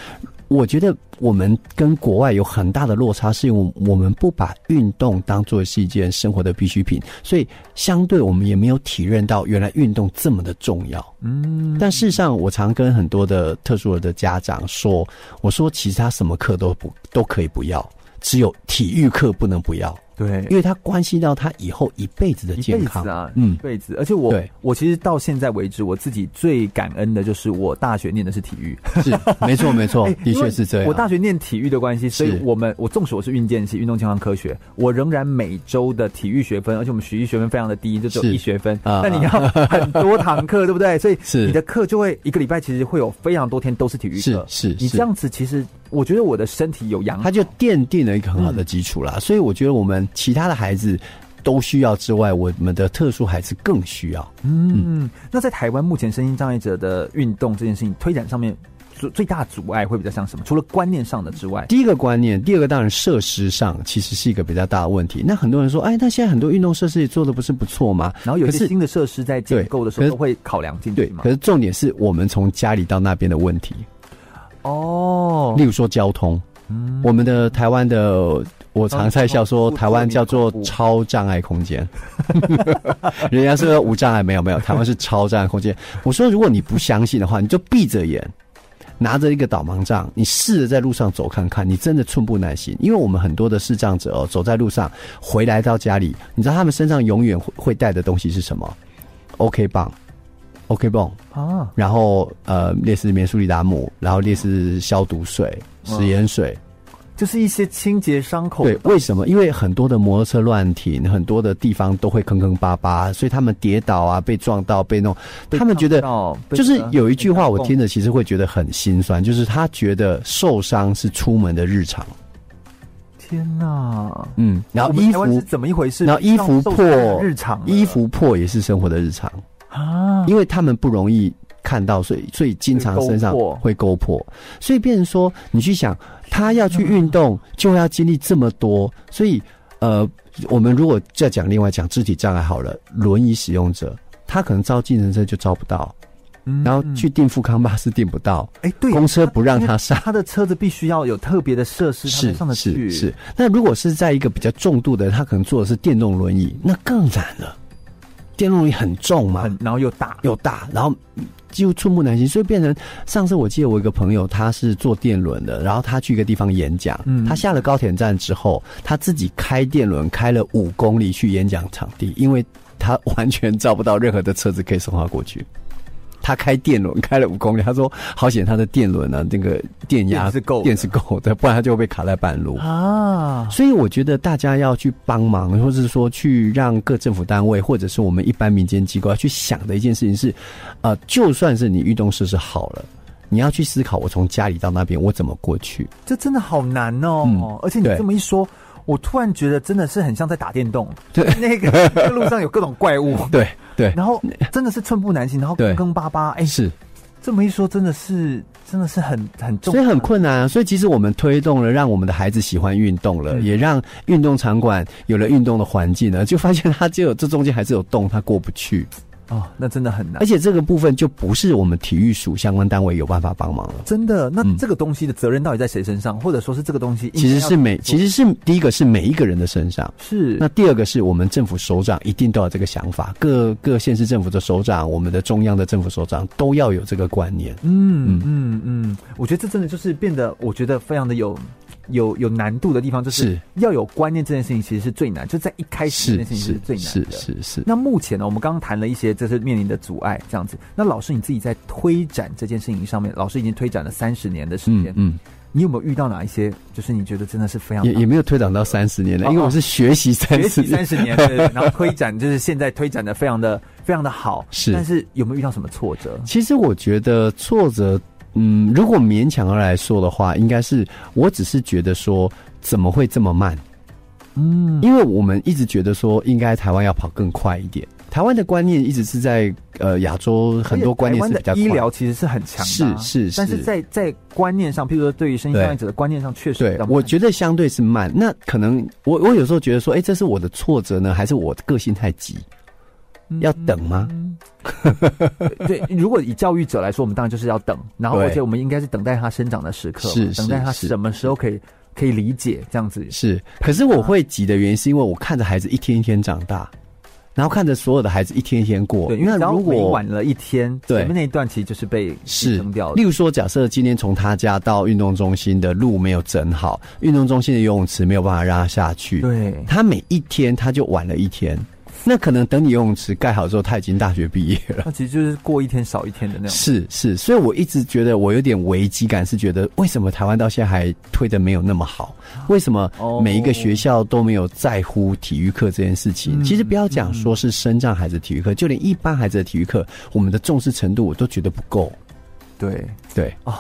我觉得我们跟国外有很大的落差，是因为我们不把运动当做是一件生活的必需品，所以相对我们也没有体认到原来运动这么的重要。嗯，但事实上，我常跟很多的特殊儿的家长说，我说其实他什么课都不都可以不要，只有体育课不能不要。对，因为它关系到他以后一辈子的健康啊，嗯，一辈子。而且我，我其实到现在为止，我自己最感恩的就是我大学念的是体育，是没错没错，的确是这样。我大学念体育的关系，所以我们我纵使我是运健系运动健康科学，我仍然每周的体育学分，而且我们学习学分非常的低，就只有一学分。那你要很多堂课，对不对？所以 你的课就会一个礼拜其实会有非常多天都是体育课。是是，你这样子其实。我觉得我的身体有养好，它就奠定了一个很好的基础啦。嗯。所以我觉得我们其他的孩子都需要之外，我们的特殊孩子更需要。嗯，那在台湾目前身心障碍者的运动这件事情推展上面，最最大阻碍会比较像什么？除了观念上的之外，第一个观念，第二个当然设施上其实是一个比较大的问题。那很多人说，哎，那现在很多运动设施也做的不是不错吗？然后有些新的设施在建构的时候都会考量进去嘛。可是重点是我们从家里到那边的问题。哦，例如说交通，嗯，我们的台湾的我常在笑说，台湾叫做超障碍空间。人家说无障碍，没有没有，台湾是超障碍空间。我说，如果你不相信的话，你就闭着眼，拿着一个导盲杖，你试着在路上走看看，你真的寸步难行。因为我们很多的视障者哦，走在路上回来到家里，你知道他们身上永远会会带的东西是什么？OK 棒，OK 绷啊，然后呃，类似面速力达姆，然后类似消毒水、食盐水。就是一些清洁伤口。对，为什么？因为很多的摩托车乱停，很多的地方都会坑坑巴巴，所以他们跌倒啊，被撞到，被弄，他们觉得就是有一句话，我听着其实会觉得很心酸，就是他觉得受伤是出门的日常。天哪，嗯，然后衣服是怎么一回事？然后衣服破，日常衣服破也是生活的日常啊，因为他们不容易。看到，所以所以经常身上会勾破，所以变成说，你去想，他要去运动，就要经历这么多，所以呃，我们如果再讲另外讲肢体障碍好了，轮椅使用者，他可能招计程车就招不到，然后去订富康巴士订不到，哎，对，公车不让他上，他的车子必须要有特别的设施，是上的是是。那如果是在一个比较重度的，他可能坐的是电动轮椅，那更难了，电动轮椅很重嘛，然后又大又大，然后。几乎寸步难行，所以变成上次我记得我一个朋友，他是坐电轮的，然后他去一个地方演讲，嗯，他下了高铁站之后，他自己开电轮开了五公里去演讲场地，因为他完全找不到任何的车子可以送他过去。他开电轮开了五公里，他说好险他的电轮呢，那个电压是够，电是够的，不然他就会被卡在半路啊。所以我觉得大家要去帮忙，或者是说去让各政府单位或者是我们一般民间机构要去想的一件事情是，呃，就算是你运动设施好了，你要去思考我从家里到那边我怎么过去，这真的好难哦。嗯，而且你这么一说。我突然觉得真的是很像在打电动，对，那个那个路上有各种怪物，对对，然后真的是寸步难行，然后坑坑巴巴，哎，是。这么一说，真的是真的是很很重，所以很困难啊。所以其实我们推动了，让我们的孩子喜欢运动了，也让运动场馆有了运动的环境呢，就发现他就有这中间还是有洞，他过不去。哦，那真的很难，而且这个部分就不是我们体育署相关单位有办法帮忙了。真的，那这个东西的责任到底在谁身上？或者说是这个东西其实是每，其实是第一个是每一个人的身上，是。那第二个是我们政府首长一定都要这个想法，各各县市政府的首长，我们的中央的政府首长都要有这个观念。嗯嗯嗯，我觉得这真的就是变得，我觉得非常的有。有有难度的地方，就是要有观念这件事情，其实是最难，就在一开始这件事情是最难的。是是是。那目前呢，我们刚刚谈了一些，这是面临的阻碍，这样子。那老师你自己在推展这件事情上面，老师已经推展了三十年的时间，嗯，嗯，你有没有遇到哪一些，就是你觉得真的是非常也也没有推展到三十年了，因为我是学习三十学习三十年，对，然后推展就是现在推展的非常的非常的好，是。但是有没有遇到什么挫折？其实我觉得挫折，嗯，如果勉强而来说的话，应该是我只是觉得说。怎么会这么慢？嗯，因为我们一直觉得说，应该台湾要跑更快一点。台湾的观念一直是在呃亚洲很多观念是比较，医疗其实是很强的，是是，但是在在观念上，譬如说对于身心障碍者的观念上，确实对，我觉得相对是慢。那可能我我有时候觉得说，哎，这是我的挫折呢，还是我的个性太急？要等吗？对，如果以教育者来说，我们当然就是要等，然后而且我们应该是等待他生长的时刻，是等待他什么时候可以。可以理解这样子是，可是我会急的原因是因为我看着孩子一天一天长大，然后看着所有的孩子一天一天过。对，因为如果晚了一天，对，前面那一段其实就是被是扔掉了。例如说，假设今天从他家到运动中心的路没有整好，运动中心的游泳池没有办法让他下去，对，他每一天他就晚了一天。那可能等你游泳池盖好之后，他已经大学毕业了。那其实就是过一天少一天的那种。是是，所以我一直觉得我有点危机感，是觉得为什么台湾到现在还推的没有那么好？为什么每一个学校都没有在乎体育课这件事情？哦、其实不要讲说是身障孩子体育课，就连一般孩子的体育课，我们的重视程度我都觉得不够。对对啊。哦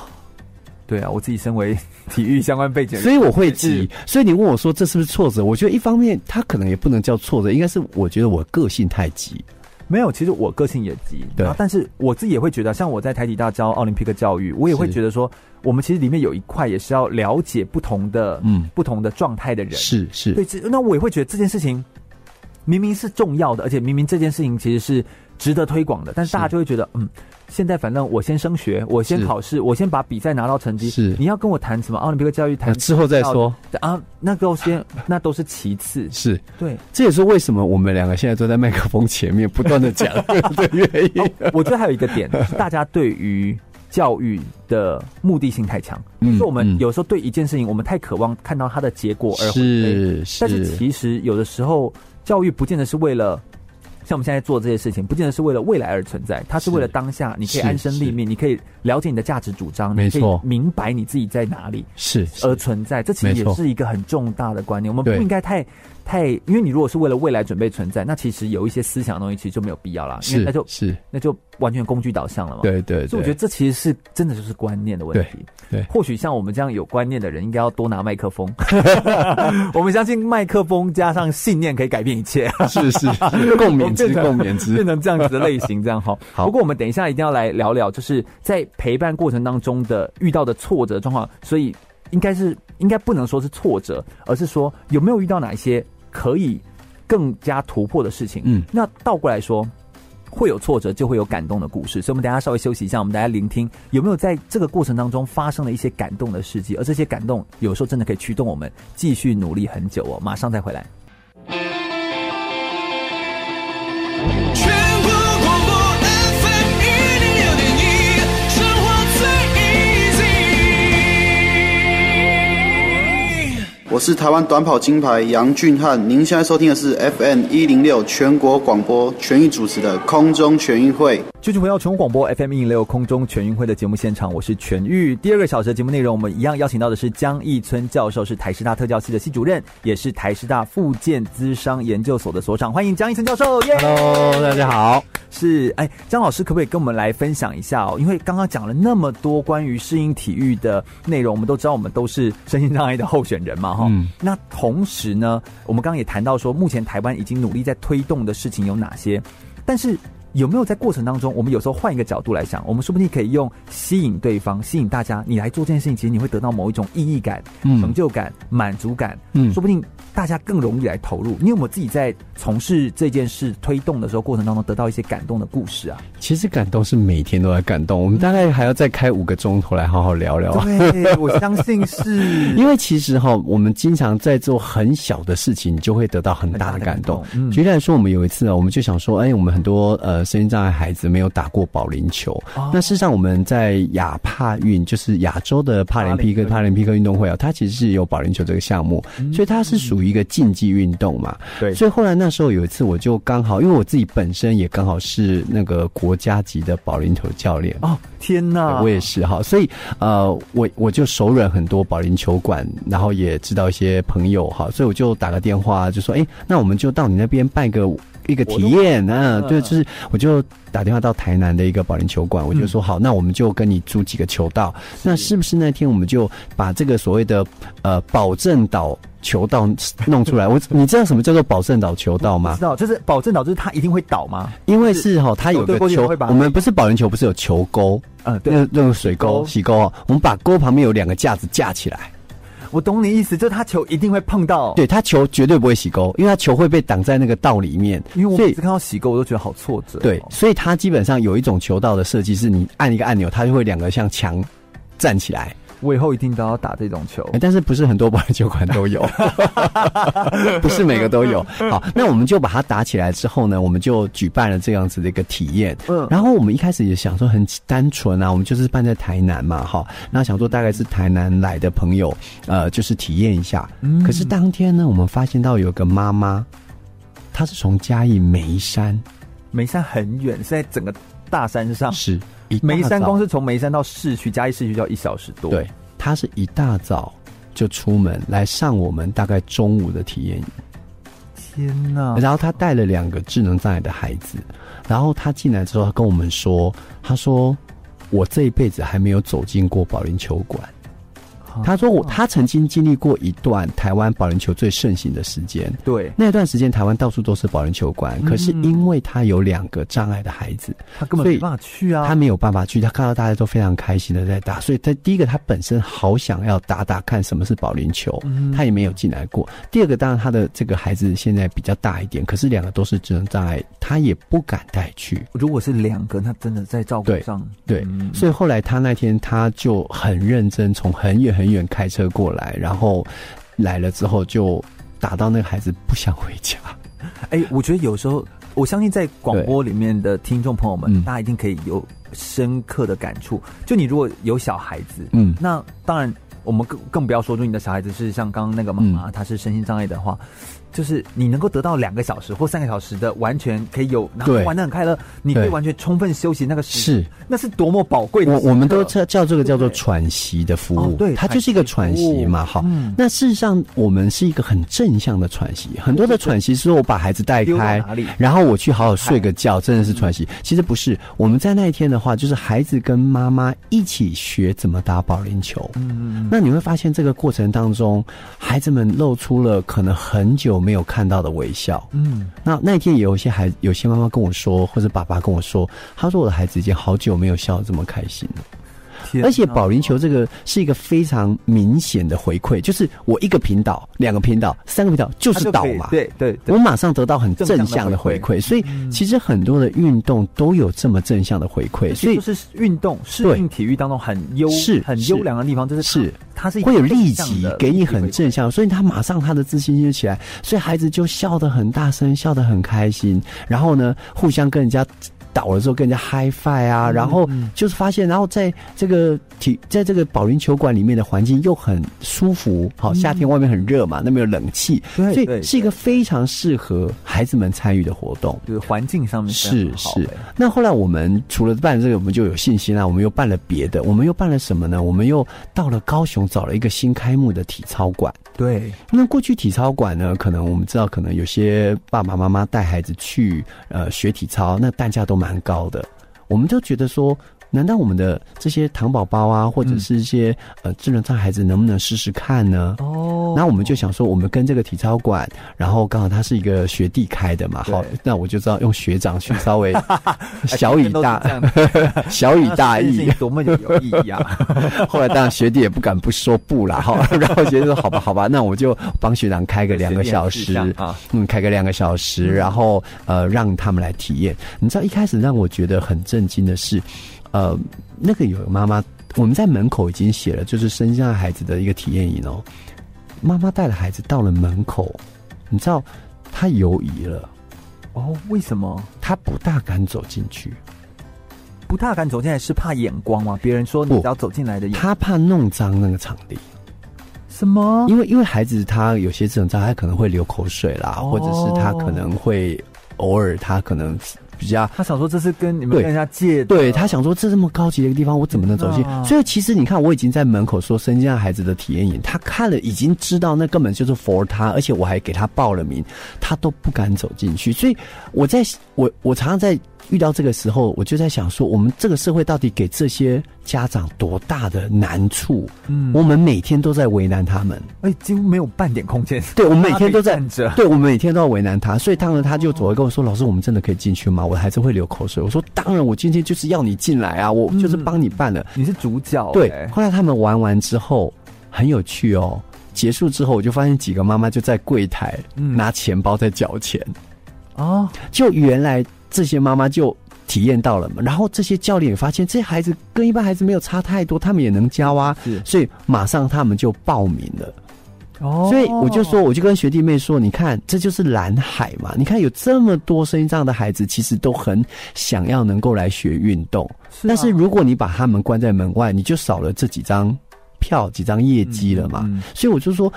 对啊，我自己身为 体育相关背景，所以我会急。所以你问我说这是不是挫折？我觉得一方面他可能也不能叫挫折，应该是我觉得我个性太急。没有，其实我个性也急。对，但是我自己也会觉得，像我在台体大教奥林匹克教育，我也会觉得说，我们其实里面有一块也是要了解不同的嗯不同的状态的人。是是，对，那我也会觉得这件事情明明是重要的，而且明明这件事情其实是。值得推广的，但是大家就会觉得，嗯。现在反正我先升学，我先考试，我先把比赛拿到成绩。是你要跟我谈什么奥林匹克教育谈，之后再说啊？那都先，那都是其次。是对，这也是为什么我们两个现在坐在麦克风前面不断的讲 的原因。我觉得还有一个点，是大家对于教育的目的性太强。嗯，就是我们有时候对一件事情，我们太渴望看到它的结果而是，是，但是其实有的时候教育不见得是为了。像我们现在做这些事情，不见得是为了未来而存在，它是为了当下，你可以安身立命，你可以了解你的价值主张，没错，明白你自己在哪里，是而存在。这其实也是一个很重大的观念，我们不应该太。太，因为你如果是为了未来准备存在，那其实有一些思想的东西其实就没有必要啦。因为那就是那就完全工具导向了嘛。对，对对，所以我觉得这其实是真的就是观念的问题。对，对或许像我们这样有观念的人，应该要多拿麦克风。我们相信麦克风加上信念可以改变一切。是是，是，共勉之，共勉之，变成这样子的类型，这样哈。好，不过我们等一下一定要来聊聊，就是在陪伴过程当中的遇到的挫折状况。所以应该是应该不能说是挫折，而是说有没有遇到哪一些可以。更加突破的事情，嗯，那倒过来说，会有挫折就会有感动的故事，所以我们等一下稍微休息一下，我们大家聆听有没有在这个过程当中发生了一些感动的事迹，而这些感动有时候真的可以驱动我们继续努力很久哦。马上再回来。我是台湾短跑金牌杨俊翰，您现在收听的是 FM 一零六全国广播全域主持的空中全运会。继续回到全国广播 FM 一零六空中全运会的节目现场，我是全玉。第二个小时的节目内容，我们一样邀请到的是江义村教授，是台师大特教系的系主任，也是台师大复健资商研究所的所长。欢迎江义村教授。耶！Hello，大家好。是，哎，江老师可不可以跟我们来分享一下哦？因为刚刚讲了那么多关于适应体育的内容，我们都知道我们都是身心障碍的候选人嘛，哈。嗯。那同时呢，我们刚刚也谈到说，目前台湾已经努力在推动的事情有哪些？但是有没有在过程当中，我们有时候换一个角度来想，我们说不定可以用吸引对方、吸引大家，你来做这件事情，其实你会得到某一种意义感、嗯、成就感、满足感，嗯，说不定。大家更容易来投入。你有没有自己在从事这件事推动的时候过程当中得到一些感动的故事啊？其实感动是每天都在感动。我们大概还要再开五个钟头来好好聊聊。对，我相信是因为其实哈，我们经常在做很小的事情，就会得到很大的感动。嗯，举例来说，我们有一次啊，我们就想说，哎，我们很多呃身心障碍孩子没有打过保龄球。哦。那事实上，我们在亚帕运，就是亚洲的帕林匹克帕林匹克运动会啊，它其实是有保龄球这个项目，所以它是属于。一个竞技运动嘛，对，所以后来那时候有一次，我就刚好，因为我自己本身也刚好是那个国家级的保龄球教练哦，天哪，我也是哈，所以呃，我我就熟稔很多保龄球馆，然后也知道一些朋友哈，所以我就打个电话就说，哎，那我们就到你那边办个。一个体验啊，对，就是我就打电话到台南的一个保龄球馆，我就说好，那我们就跟你租几个球道，那是不是那天我们就把这个所谓的呃保证岛球道弄出来？我你知道什么叫做保证岛球道吗？知道，就是保证岛，就是它一定会倒吗？因为是哈，它有个球，我们不是保龄球，不是有球沟，嗯，对，那那个水沟、洗沟，我们把沟旁边有两个架子架起来。我懂你意思，就是他球一定会碰到，对他球绝对不会洗钩，因为他球会被挡在那个道里面。因为我每次看到洗钩，我都觉得好挫折。对，所以他基本上有一种球道的设计，是你按一个按钮，它就会两个像墙站起来。我以后一定都要打这种球，但是不是很多保龄球馆都有，不是每个都有。好，那我们就把它打起来之后呢，我们就举办了这样子的一个体验。嗯，然后我们一开始也想说很单纯啊，我们就是办在台南嘛，哈，那想说大概是台南来的朋友，呃，就是体验一下。嗯，可是当天呢，我们发现到有个妈妈，她是从嘉义梅山，眉山很远，是在整个大山上，是。梅山光是从梅山到市区，嘉义市区就要一小时多。对，他是一大早就出门来上我们大概中午的体验营。天呐！然后他带了两个智能障碍的孩子，然后他进来之后，他跟我们说：“他说我这一辈子还没有走进过保龄球馆。”他说我他曾经经历过一段台湾保龄球最盛行的时间，对，那段时间台湾到处都是保龄球馆，可是因为他有两个障碍的孩子，他根本没办法去啊，他没有办法去，他看到大家都非常开心的在打，所以他第一个他本身好想要打打看什么是保龄球，他也没有进来过。第二个当然他的这个孩子现在比较大一点，可是两个都是智能障碍，他也不敢带去。如果是两个，他真的在照顾上，对，对，所以后来他那天他就很认真，从很远很远开车过来，然后来了之后就打到那个孩子不想回家。哎、欸，我觉得有时候，我相信在广播里面的听众朋友们，大家一定可以有深刻的感触。就你如果有小孩子，嗯，那当然我们更更不要说，就你的小孩子是像刚刚那个妈妈，她是身心障碍的话。就是你能够得到两个小时或三个小时的完全可以有，然后玩的很快乐，你可以完全充分休息那个时是，那是多么宝贵的。我我们都叫叫这个叫做喘息的服务，对，它就是一个喘息嘛。好，那事实上我们是一个很正向的喘息。很多的喘息是说我把孩子带开，然后我去好好睡个觉，真的是喘息。其实不是，我们在那一天的话，就是孩子跟妈妈一起学怎么打保龄球。嗯，那你会发现这个过程当中，孩子们露出了可能很久。没有看到的微笑，嗯，那那一天也有一些孩，有些妈妈跟我说，或者爸爸跟我说，他说我的孩子已经好久没有笑得这么开心了。而且保龄球这个是一个非常明显的回馈，就是我一个频道、两个频道、三个频道就是倒嘛，对对，我马上得到很正向的回馈，所以其实很多的运动都有这么正向的回馈，所以就是运动适应体育当中很优是很优良的地方，就是是。它是会有立即给你很正向，所以他马上他的自信心就起来，所以孩子就笑得很大声，笑得很开心，然后呢，互相跟人家。倒了之后跟人家 high five 啊，然后就是发现，然后在这个体，在这个保龄球馆里面的环境又很舒服，好，夏天外面很热嘛，那边有冷气，所以是一个非常适合孩子们参与的活动。就是环境上面是是。那后来我们除了办这个，我们就有信心啦。我们又办了别的，我们又办了什么呢？我们又到了高雄找了一个新开幕的体操馆。对，那过去体操馆呢，可能我们知道，可能有些爸爸妈妈带孩子去呃学体操，那单价都蛮高的，我们就觉得说。难道我们的这些糖宝宝啊，或者是一些、嗯、呃智能障碍孩子，能不能试试看呢？哦，那我们就想说，我们跟这个体操馆，然后刚好他是一个学弟开的嘛，好，那我就知道用学长去稍微 小以大小以大义，多么有意义啊！后来当然学弟也不敢不说不啦，哈，然后学弟说好吧，好吧，那我就帮学长开个两个小时啊，嗯，开个两个小时，然后呃让他们来体验。你知道一开始让我觉得很震惊的是。呃，那个有妈妈，我们在门口已经写了，就是生下孩子的一个体验营哦。妈妈带了孩子到了门口，你知道她犹疑了哦？为什么？她不大敢走进去，不大敢走进来是怕眼光吗？别人说你要走进来的眼光，她怕弄脏那个场地。什么？因为因为孩子他有些这种障碍，他可能会流口水啦，哦、或者是他可能会偶尔他可能。比较，他想说这是跟你们跟人家借的，对，他想说这这么高级的一个地方，我怎么能走进？所以其实你看，我已经在门口说生下孩子的体验营，他看了已经知道那根本就是 for 他，而且我还给他报了名，他都不敢走进去。所以我在我我常常在。遇到这个时候，我就在想说，我们这个社会到底给这些家长多大的难处？嗯，我们每天都在为难他们，哎、欸，几乎没有半点空间。对，我们每天都在，对，我们每天都要为难他。所以当然他就走来跟我说：“老师，我们真的可以进去吗？我的孩子会流口水。”我说：“当然，我今天就是要你进来啊，我就是帮你办了。嗯”你是主角、欸。对。后来他们玩完之后很有趣哦，结束之后我就发现几个妈妈就在柜台拿钱包在缴钱。哦、嗯，就原来。这些妈妈就体验到了嘛，然后这些教练也发现这些孩子跟一般孩子没有差太多，他们也能教啊，所以马上他们就报名了。哦，所以我就说，我就跟学弟妹说，你看，这就是蓝海嘛，你看有这么多身障的孩子，其实都很想要能够来学运动，是啊，但是如果你把他们关在门外，你就少了这几张票、几张业绩了嘛。嗯嗯，所以我就说。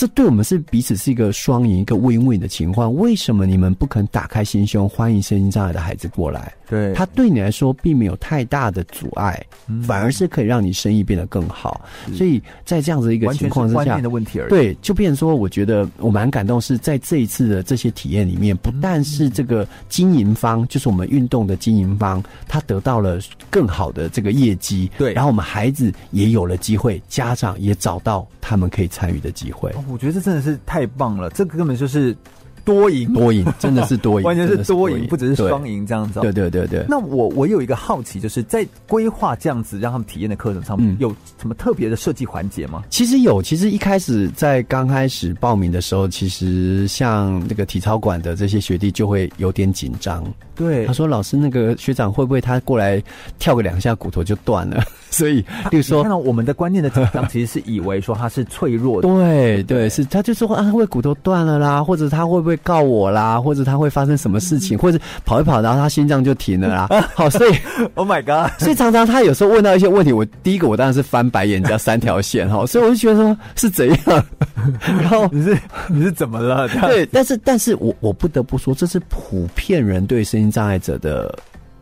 这对我们是彼此是一个双赢、一个 win-win 的情况。为什么你们不肯打开心胸，欢迎身心障碍的孩子过来？对，他对你来说并没有太大的阻碍，嗯、反而是可以让你生意变得更好。所以在这样子的一个情况之下，的问题而已。对，就变成说，我觉得我蛮感动，是在这一次的这些体验里面，不但是这个经营方，就是我们运动的经营方，他得到了更好的这个业绩，对，然后我们孩子也有了机会，家长也找到他们可以参与的机会。哦，我觉得这真的是太棒了，这个根本就是。多赢，多赢，真的是多赢，完全是多赢，不只是双赢这样子。对对对对。那我我有一个好奇，就是在规划这样子让他们体验的课程上面，有什么特别的设计环节吗？其实有，其实一开始在刚开始报名的时候，其实像那个体操馆的这些学弟就会有点紧张。对，他说：“老师，那个学长会不会他过来跳个两下骨头就断了？” 所以，比如说，看到我们的观念的紧张，其实是以为说他是脆弱的。对对，是他就说啊，会啊会骨头断了啦，或者他会不会告我啦，或者他会发生什么事情，或者跑一跑，然后他心脏就停了啦。好，所以，Oh my God！所以常常他有时候问到一些问题，我第一个我当然是翻白眼加三条线哈。所以我就觉得说是怎样，然后你是你是怎么了？对，但是但是我我不得不说，这是普遍人对声音障碍者的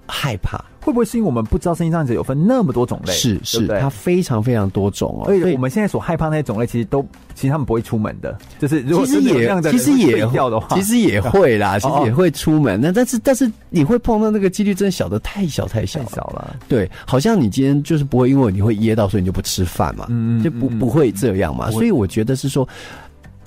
害怕，会不会是因为我们不知道声音障碍者有分那么多种类？是是，它非常非常多种哦。所以我们现在所害怕那些种类，其实都其实他们不会出门的。就是如果其实也其实也掉的话，其实也会啦，其实也会出门。那但是但是你会碰到那个几率真的小的太小太小太小了。对，好像你今天就是不会因为你会噎到，所以你就不吃饭嘛，嗯，就不不会这样嘛。所以我觉得是说。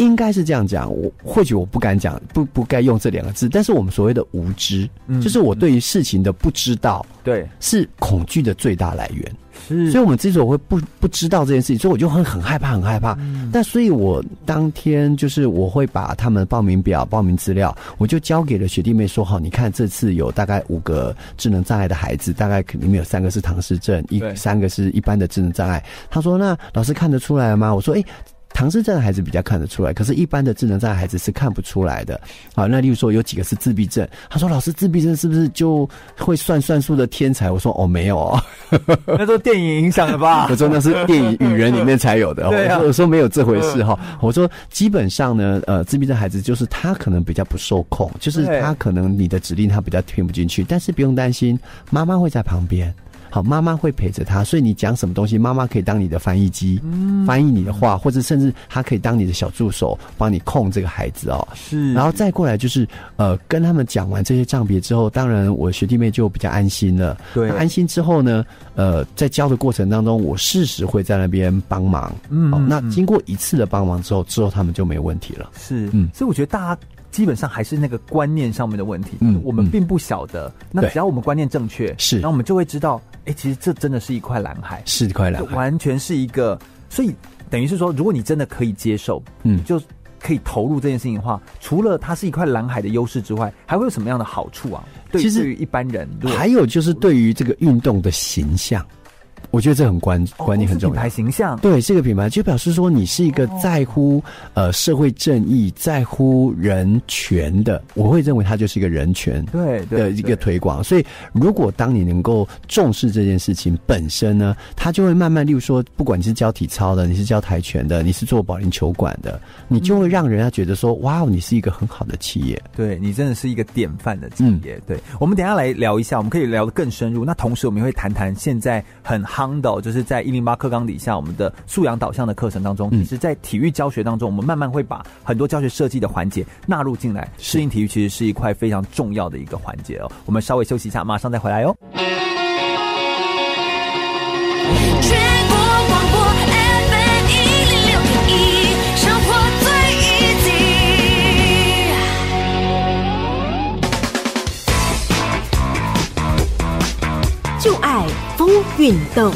应该是这样讲，我或许我不敢讲，不不该用这两个字，但是我们所谓的无知，嗯、就是我对于事情的不知道，对，是恐惧的最大来源。是，所以我们之所以会不不知道这件事情，所以我就很很害怕，很害怕。嗯、但所以我当天就是我会把他们报名表、报名资料，我就交给了学弟妹说：好，你看这次有大概五个智能障碍的孩子，大概里面有三个是唐氏症，一三个是一般的智能障碍。他说：那老师看得出来吗？我说：哎。唐氏症的孩子比较看得出来，可是，一般的智能障碍孩子是看不出来的。好，那例如说有几个是自闭症，他说：“老师，自闭症是不是就会算算数的天才？”我说：“哦，没有哦，那都电影影响的吧？” 我说：“那是电影与人里面才有的。对啊”我说：“我说没有这回事哈。”我说：“基本上呢，呃，自闭症孩子就是他可能比较不受控，就是他可能你的指令他比较听不进去，但是不用担心，妈妈会在旁边。”好，妈妈会陪着他，所以你讲什么东西，妈妈可以当你的翻译机，嗯、翻译你的话，或者甚至他可以当你的小助手，帮你控这个孩子哦。是，然后再过来就是，呃，跟他们讲完这些障别之后，当然我学弟妹就比较安心了。对，安心之后呢，呃，在教的过程当中，我适时会在那边帮忙。嗯，嗯，那经过一次的帮忙之后，之后他们就没问题了。是，嗯，所以我觉得大家。基本上还是那个观念上面的问题，嗯，我们并不晓得。嗯、那只要我们观念正确，是，那我们就会知道，哎、欸，其实这真的是一块蓝海，是一块蓝海，完全是一个。所以等于是说，如果你真的可以接受，嗯，就可以投入这件事情的话，除了它是一块蓝海的优势之外，还会有什么样的好处啊？对，对于一般人，还有就是对于这个运动的形象。我觉得这很关观念很重要。品牌形象对这个品牌，就表示说你是一个在乎呃社会正义、在乎人权的。我会认为它就是一个人权对的一个推广。所以，如果当你能够重视这件事情本身呢，它就会慢慢，例如说，不管你是教体操的，你是教跆拳的，你是做保龄球馆的，你就会让人家觉得说，哇，你是一个很好的企业。对，你真的是一个典范的企业。对，我们等一下来聊一下，我们可以聊得更深入。那同时，我们也会谈谈现在很。就是在一零八课纲底下，我们的素养导向的课程当中，其实，在体育教学当中，我们慢慢会把很多教学设计的环节纳入进来。适应体育其实是一块非常重要的一个环节哦。我们稍微休息一下，马上再回来哟。运动。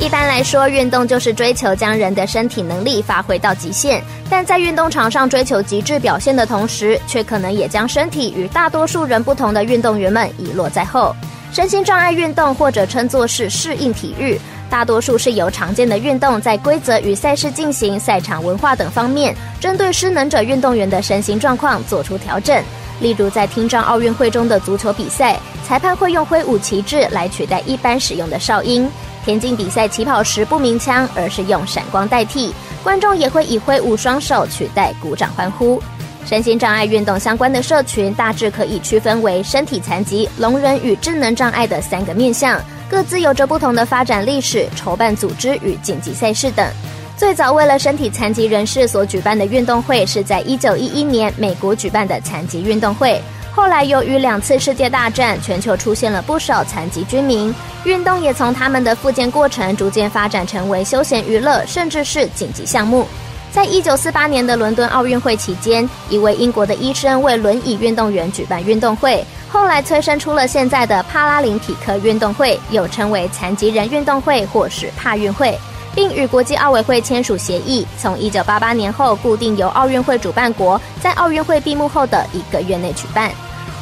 一般来说，运动就是追求将人的身体能力发挥到极限，但在运动场上追求极致表现的同时，却可能也将身体与大多数人不同的运动员们遗落在后。身心障碍运动或者称作是适应体育，大多数是由常见的运动在规则与赛事进行、赛场文化等方面，针对失能者运动员的身心状况做出调整。例如在听障奥运会中的足球比赛，裁判会用挥舞旗帜来取代一般使用的哨音；田径比赛起跑时不鸣枪，而是用闪光代替。观众也会以挥舞双手取代鼓掌欢呼。身心障碍运动相关的社群大致可以区分为身体残疾、聋人与智能障碍的三个面向，各自有着不同的发展历史、筹办组织与紧急赛事等。最早为了身体残疾人士所举办的运动会是在一九一一年美国举办的残疾运动会。后来由于两次世界大战，全球出现了不少残疾居民，运动也从他们的复健过程逐渐发展成为休闲娱乐，甚至是紧急项目。在一九四八年的伦敦奥运会期间，一位英国的医生为轮椅运动员举办运动会，后来催生出了现在的帕拉林匹克运动会，又称为残疾人运动会或是帕运会。并与国际奥委会签署协议，从一九八八年后固定由奥运会主办国在奥运会闭幕后的一个月内举办。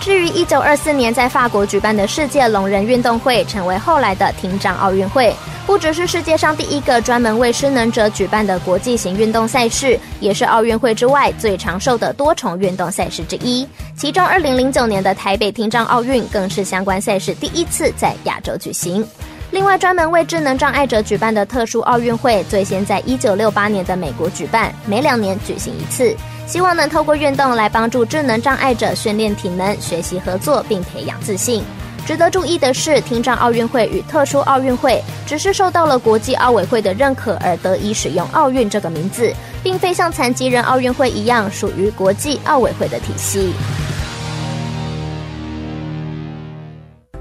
至于一九二四年在法国举办的世界聋人运动会，成为后来的听障奥运会，不只是世界上第一个专门为失能者举办的国际型运动赛事，也是奥运会之外最长寿的多重运动赛事之一。其中，二零零九年的台北听障奥运更是相关赛事第一次在亚洲举行。另外，专门为智能障碍者举办的特殊奥运会，最先在一九六八年的美国举办，每两年举行一次，希望能透过运动来帮助智能障碍者训练体能、学习合作，并培养自信。值得注意的是，听障奥运会与特殊奥运会只是受到了国际奥委会的认可而得以使用“奥运”这个名字，并非像残疾人奥运会一样属于国际奥委会的体系。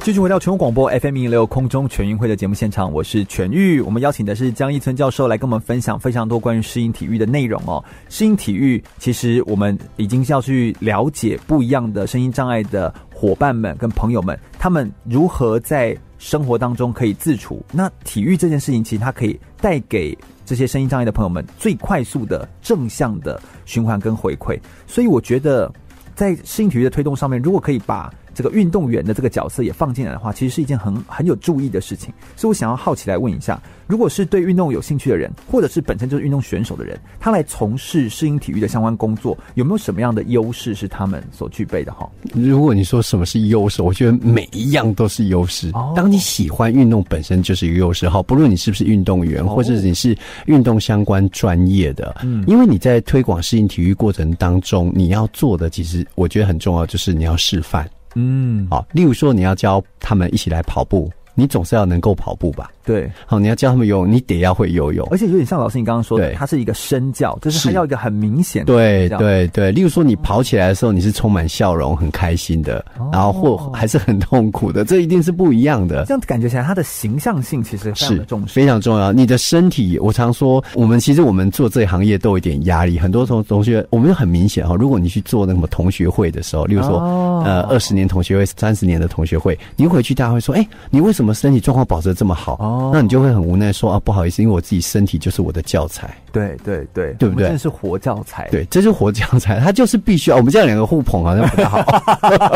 继续回到全国广播 FM 一零六空中全运会的节目现场，我是全玉。我们邀请的是江一村教授来跟我们分享非常多关于适应体育的内容哦。适应体育，其实我们已经是要去了解不一样的声音障碍的伙伴们跟朋友们，他们如何在生活当中可以自处。那体育这件事情，其实它可以带给这些声音障碍的朋友们最快速的正向的循环跟回馈。所以我觉得，在适应体育的推动上面，如果可以把这个运动员的这个角色也放进来的话，其实是一件很很有注意的事情。所以我想要好奇来问一下，如果是对运动有兴趣的人，或者是本身就是运动选手的人，他来从事适应体育的相关工作，有没有什么样的优势是他们所具备的？哈，如果你说什么是优势，我觉得每一样都是优势。哦，当你喜欢运动本身就是一个优势，哈，不论你是不是运动员，或者你是运动相关专业的，嗯，因为你在推广适应体育过程当中，你要做的其实我觉得很重要，就是你要示范。嗯，好，例如说你要教他们一起来跑步，你总是要能够跑步吧？对，好，你要教他们游泳，你得要会游泳，而且有点像老师你刚刚说的，它是一个身教，就是他要一个很明显的。对对对，例如说你跑起来的时候，你是充满笑容、很开心的，然后或还是很痛苦的，这一定是不一样的。这样感觉起来，它的形象性其实是重视，非常重要。你的身体，我常说，我们其实我们做这一行业都有一点压力，很多同同学，我们就很明显哈，如果你去做那什么同学会的时候，例如说呃二十年同学会、三十年的同学会，你回去大家会说，哎，你为什么身体状况保持的这么好？那你就会很无奈说啊，不好意思，因为我自己身体就是我的教材。对对对，对不对？这是活教材。对，这是活教材，它就是必须要。我们这样两个互捧好像不太好。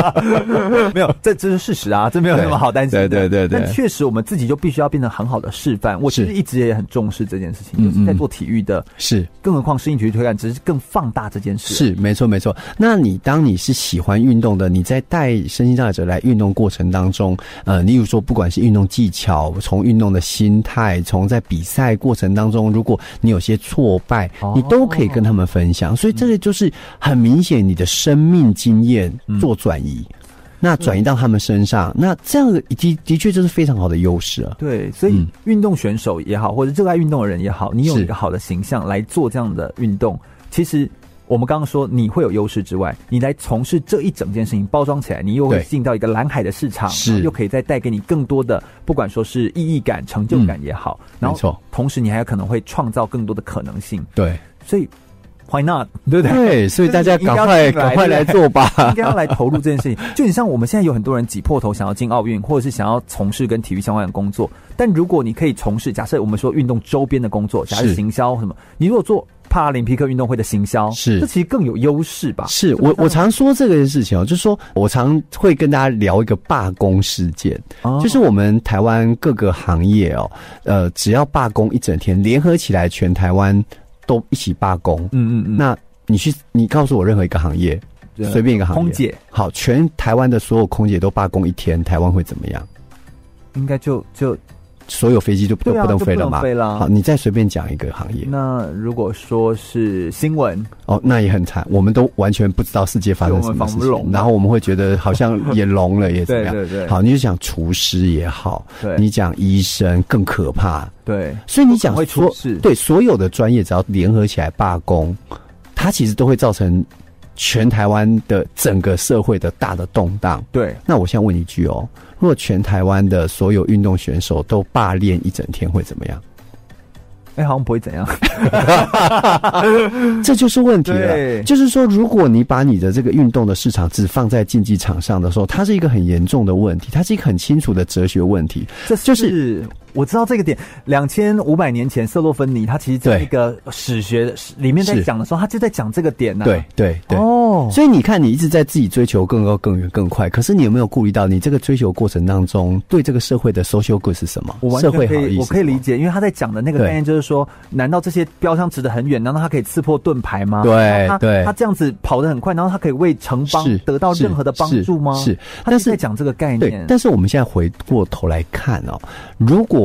没有，这这是事实啊，这没有什么好担心的。对对对对。但确实，我们自己就必须要变成很好的示范。我其实一直也很重视这件事情，就是在做体育的。是，更何况适应体育推广，只是更放大这件事。是，没错没错。那你当你是喜欢运动的，你在带身心障碍者来运动过程当中，呃，例如说，不管是运动技巧，从运动的心态，从在比赛过程当中，如果你有些挫败，你都可以跟他们分享。所以这个就是很明显，你的生命经验做转移，那转移到他们身上，那这样的的的确就是非常好的优势啊。对，所以运动选手也好，或者热爱运动的人也好，你有一个好的形象来做这样的运动，其实。我们刚刚说你会有优势之外，你来从事这一整件事情包装起来，你又会进到一个蓝海的市场，是又可以再带给你更多的，不管说是意义感、成就感也好，然后同时你还有可能会创造更多的可能性。对，所以 why not？对不对？对，所以大家赶快 赶快来做吧，应该要来投入这件事情。就你像我们现在有很多人挤破头想要进奥运，或者是想要从事跟体育相关的工作，但如果你可以从事，假设我们说运动周边的工作，假设行销什么，你如果做。帕拉林匹克运动会的行销是，这其实更有优势吧？是我我常说这个事情哦，就是说我常会跟大家聊一个罢工事件，哦、就是我们台湾各个行业哦，呃，只要罢工一整天，联合起来，全台湾都一起罢工。嗯嗯嗯。那你去，你告诉我任何一个行业随便一个行业，空姐。好，全台湾的所有空姐都罢工一天，台湾会怎么样？应该就就。所有飞机就都不能飞了嘛？飞了。好，你再随便讲一个行业。那如果说是新闻哦，那也很惨。我们都完全不知道世界发生什么事情，然后我们会觉得好像也聋了，也怎么样？对对对。好，你就讲厨师也好，你讲医生更可怕。对，所以你讲会出事。对，所有的专业只要联合起来罢工，它其实都会造成全台湾的整个社会的大的动荡。对，那我现在问一句哦。如果全台湾的所有运动选手都罢练一整天，会怎么样？哎、欸，好像不会怎样，这就是问题了。就是说，如果你把你的这个运动的市场只放在竞技场上的时候，它是一个很严重的问题，它是一个很清楚的哲学问题。这就是。我知道这个点，两千五百年前，色洛芬尼他其实在一个史学里面在讲的时候，他就在讲这个点呢、啊。对对对。哦，所以你看，你一直在自己追求更高、更远、更快，可是你有没有顾虑到，你这个追求过程当中，对这个社会的 social good 是什么？我完全可以，社会好意，我可以理解，因为他在讲的那个概念就是说，难道这些标枪指得很远，难道他可以刺破盾牌吗？对对，他这样子跑得很快，然后他可以为城邦得到任何的帮助吗？是，是是他是在讲这个概念。对，但是我们现在回过头来看哦，如果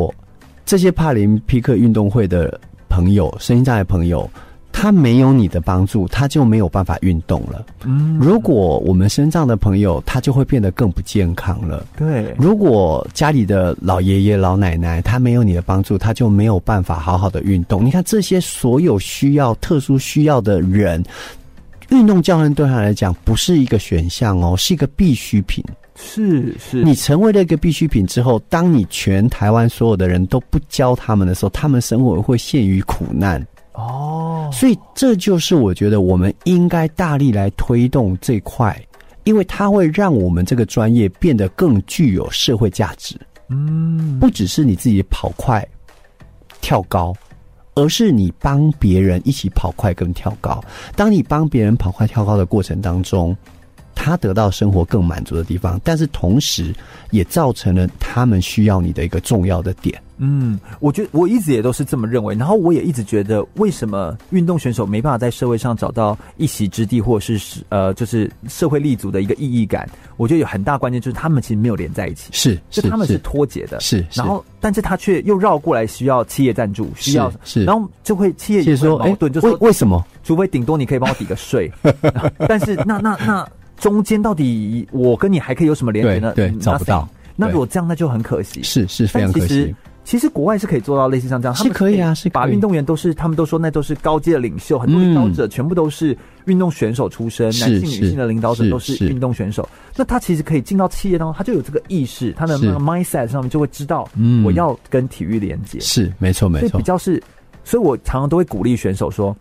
这些帕林匹克运动会的朋友，身心障碍朋友，他没有你的帮助，他就没有办法运动了。嗯，如果我们身障的朋友，他就会变得更不健康了。对，如果家里的老爷爷老奶奶，他没有你的帮助，他就没有办法好好的运动。你看这些所有需要特殊需要的人，运动教练对他来讲不是一个选项哦，是一个必需品。是是，你成为了一个必需品之后，当你全台湾所有的人都不教他们的时候，他们生活会陷于苦难哦。所以这就是我觉得我们应该大力来推动这块，因为它会让我们这个专业变得更具有社会价值。嗯，不只是你自己跑快、跳高，而是你帮别人一起跑快跟跳高。当你帮别人跑快跳高的过程当中，他得到生活更满足的地方，但是同时也造成了他们需要你的一个重要的点。嗯，我觉得我一直也都是这么认为，然后我也一直觉得，为什么运动选手没办法在社会上找到一席之地，或者是呃，就是社会立足的一个意义感？我觉得有很大关键就是他们其实没有连在一起，是，是就他们是脱节的，是。然后，但是他却又绕过来需要企业赞助，需要是，是，然后就会企业也会矛盾，就说为什么？除非顶多你可以帮我抵个税，但是那那那。那中间到底我跟你还可以有什么连接呢？对，找不到。那如果这样，那就很可惜。是是非常可惜。其实，其实国外是可以做到类似像这样，是可以啊，是把运动员都是，他们都说那都是高阶的领袖，很多领导者全部都是运动选手出身，男性、女性的领导者都是运动选手。那他其实可以进到企业当中，他就有这个意识，他的那个 mindset 上面就会知道，我要跟体育连接。是没错没错。所以比较是，所以我常常都会鼓励选手说。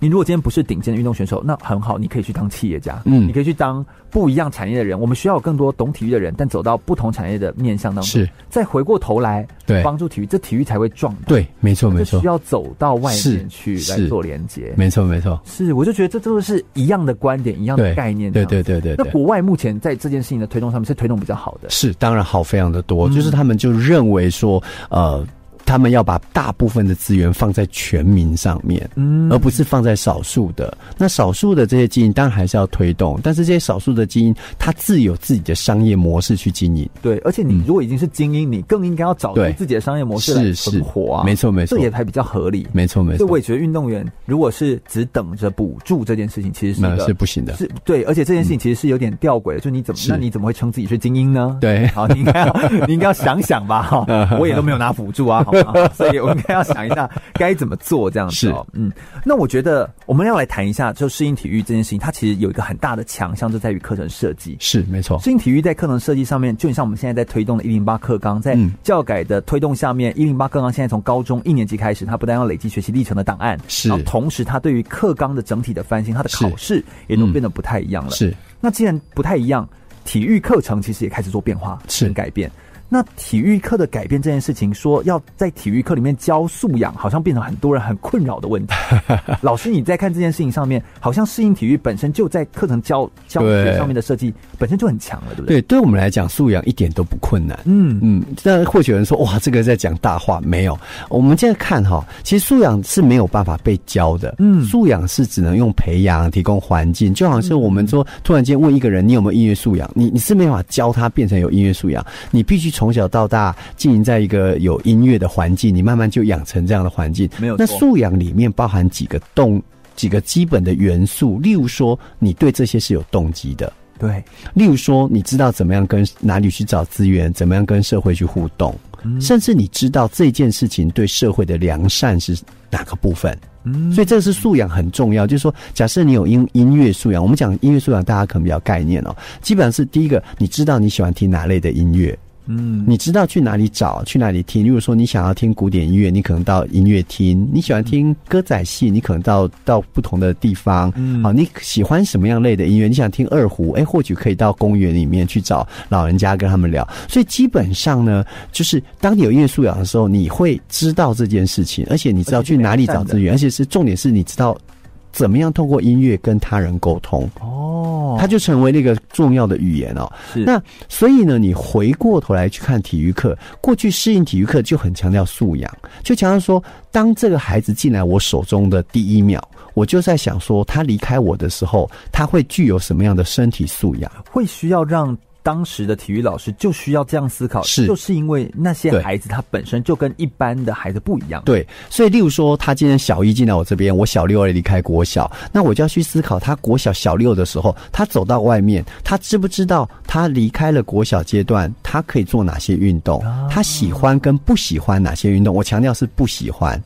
你如果今天不是顶尖的运动选手，那很好，你可以去当企业家，嗯，你可以去当不一样产业的人。我们需要有更多懂体育的人，但走到不同产业的面向当中，是再回过头来，对，帮助体育，这体育才会壮大。对，没错没错，需要走到外面去来做连接。没错没错，是，我就觉得这都是一样的观点，一样的概念。对对对对，那国外目前在这件事情的推动上面是推动比较好的，是当然好非常的多，就是他们就认为说，呃。他们要把大部分的资源放在全民上面，嗯，而不是放在少数的。那少数的这些基因当然还是要推动，但是这些少数的基因，它自有自己的商业模式去经营。对，而且你如果已经是精英，嗯、你更应该要找出自己的商业模式来存活啊。没错没错，这也还比较合理。没错没错。所以我也觉得运动员如果是只等着补助这件事情，其实是不行的。是对，而且这件事情其实是有点吊诡的，就你怎么那你怎么会称自己是精英呢？对，好，你应该要 你应该要想想吧，哈，我也都没有拿辅助啊，好 吗？所以我。应该要想一下该怎么做这样子哦，嗯，那我觉得我们要来谈一下，就适应体育这件事情，它其实有一个很大的强项，就在于课程设计。是没错，适应体育在课程设计上面，就像我们现在在推动的“一零八课纲”，在教改的推动下面，“一零八课纲”现在从高中一年级开始，它不但要累积学习历程的档案，是，然后同时它对于课纲的整体的翻新，它的考试也都变得不太一样了。是，那既然不太一样，体育课程其实也开始做变化，是改变。那体育课的改变这件事情，说要在体育课里面教素养，好像变成很多人很困扰的问题。老师，你在看这件事情上面，好像适应体育本身就在课程教教学上面的设计本身就很强了，对不对？对，对我们来讲，素养一点都不困难。嗯嗯，但或许有人说，哇，这个在讲大话。没有，我们现在看哈，其实素养是没有办法被教的。嗯，素养是只能用培养、提供环境，就好像是我们说，突然间问一个人，你有没有音乐素养？你你是没办法教他变成有音乐素养，你必须。从小到大经营在一个有音乐的环境，你慢慢就养成这样的环境。没有。那素养里面包含几个动几个基本的元素，例如说，你对这些是有动机的。对。例如说，你知道怎么样跟哪里去找资源，怎么样跟社会去互动，嗯、甚至你知道这件事情对社会的良善是哪个部分。嗯。所以这个是素养很重要。就是说，假设你有音音乐素养，我们讲音乐素养，大家可能比较概念哦。基本上是第一个，你知道你喜欢听哪类的音乐。嗯，你知道去哪里找，去哪里听？如果说你想要听古典音乐，你可能到音乐厅；你喜欢听歌仔戏，你可能到到不同的地方。嗯，好，你喜欢什么样类的音乐？你想听二胡，哎，或许可以到公园里面去找老人家跟他们聊。所以基本上呢，就是当你有音乐素养的时候，你会知道这件事情，而且你知道去哪里找资源，而且是重点是你知道。怎么样通过音乐跟他人沟通？哦，它就成为那个重要的语言哦。是。那所以呢，你回过头来去看体育课，过去适应体育课就很强调素养，就强调说，当这个孩子进来我手中的第一秒，我就在想说，他离开我的时候，他会具有什么样的身体素养？会需要让。当时的体育老师就需要这样思考，是就是因为那些孩子他本身就跟一般的孩子不一样。对，所以例如说，他今天小一进来我这边，我小六要离开国小，那我就要去思考，他国小小六的时候，他走到外面，他知不知道他离开了国小阶段，他可以做哪些运动？他喜欢跟不喜欢哪些运动？我强调是不喜欢。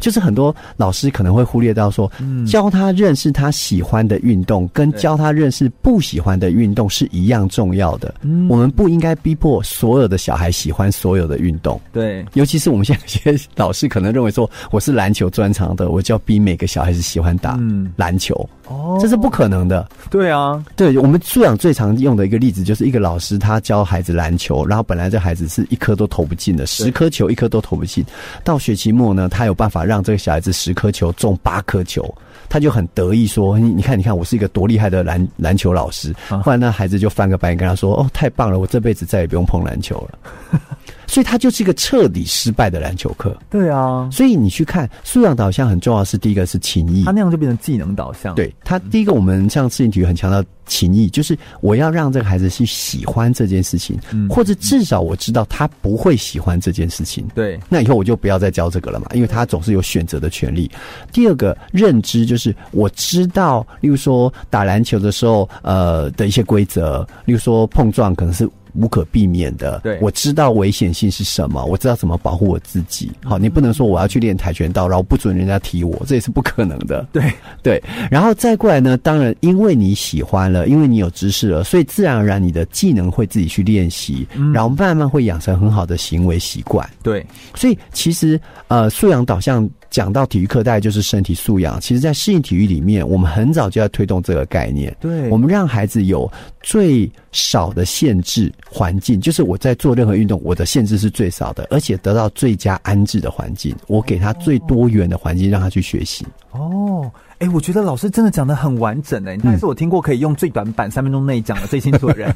就是很多老师可能会忽略到说，教他认识他喜欢的运动，跟教他认识不喜欢的运动是一样重要的。嗯，我们不应该逼迫所有的小孩喜欢所有的运动。对，尤其是我们现在有些老师可能认为说，我是篮球专长的，我就要逼每个小孩子喜欢打篮球。哦，这是不可能的。对啊，对我们素养最常用的一个例子，就是一个老师他教孩子篮球，然后本来这孩子是一颗都投不进的，十颗球一颗都投不进，到学期末呢，他有办法。让这个小孩子十颗球中八颗球，他就很得意说：“你你看，你看，我是一个多厉害的篮篮球老师。”后来那孩子就翻个白眼跟他说：“哦，太棒了，我这辈子再也不用碰篮球了。”所以他就是一个彻底失败的篮球课。对啊，所以你去看素养导向很重要，是第一个是情谊，他那样就变成技能导向。对他第一个，我们像适应体育很强调情谊，就是我要让这个孩子去喜欢这件事情，嗯，或者至少我知道他不会喜欢这件事情。对，那以后我就不要再教这个了嘛，因为他总是有选择的权利。第二个认知就是我知道，例如说打篮球的时候，呃的一些规则，例如说碰撞可能是。无可避免的，对，我知道危险性是什么，我知道怎么保护我自己。好，你不能说我要去练跆拳道，然后不准人家踢我，这也是不可能的。对对，然后再过来呢，当然因为你喜欢了，因为你有知识了，所以自然而然你的技能会自己去练习，嗯，然后慢慢会养成很好的行为习惯。对，所以其实呃，素养导向。讲到体育课，大概就是身体素养。其实，在适应体育里面，我们很早就要推动这个概念。对，我们让孩子有最少的限制环境，就是我在做任何运动，我的限制是最少的，而且得到最佳安置的环境。我给他最多元的环境，让他去学习。哦。哎、欸，我觉得老师真的讲的很完整哎，他是我听过可以用最短版三分钟内讲的最清楚的人，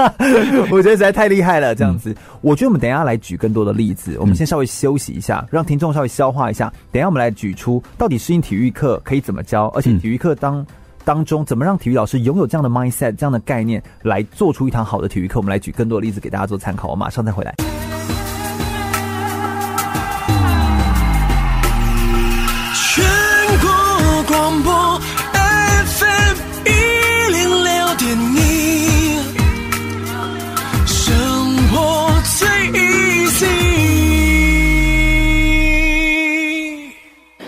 我觉得实在太厉害了。这样子，我觉得我们等一下来举更多的例子，我们先稍微休息一下，让听众稍微消化一下。等一下我们来举出到底适应体育课可以怎么教，而且体育课当当中怎么让体育老师拥有这样的 mindset 这样的概念，来做出一堂好的体育课。我们来举更多的例子给大家做参考。我马上再回来。广播 FM 一零六点一，生活最 easy。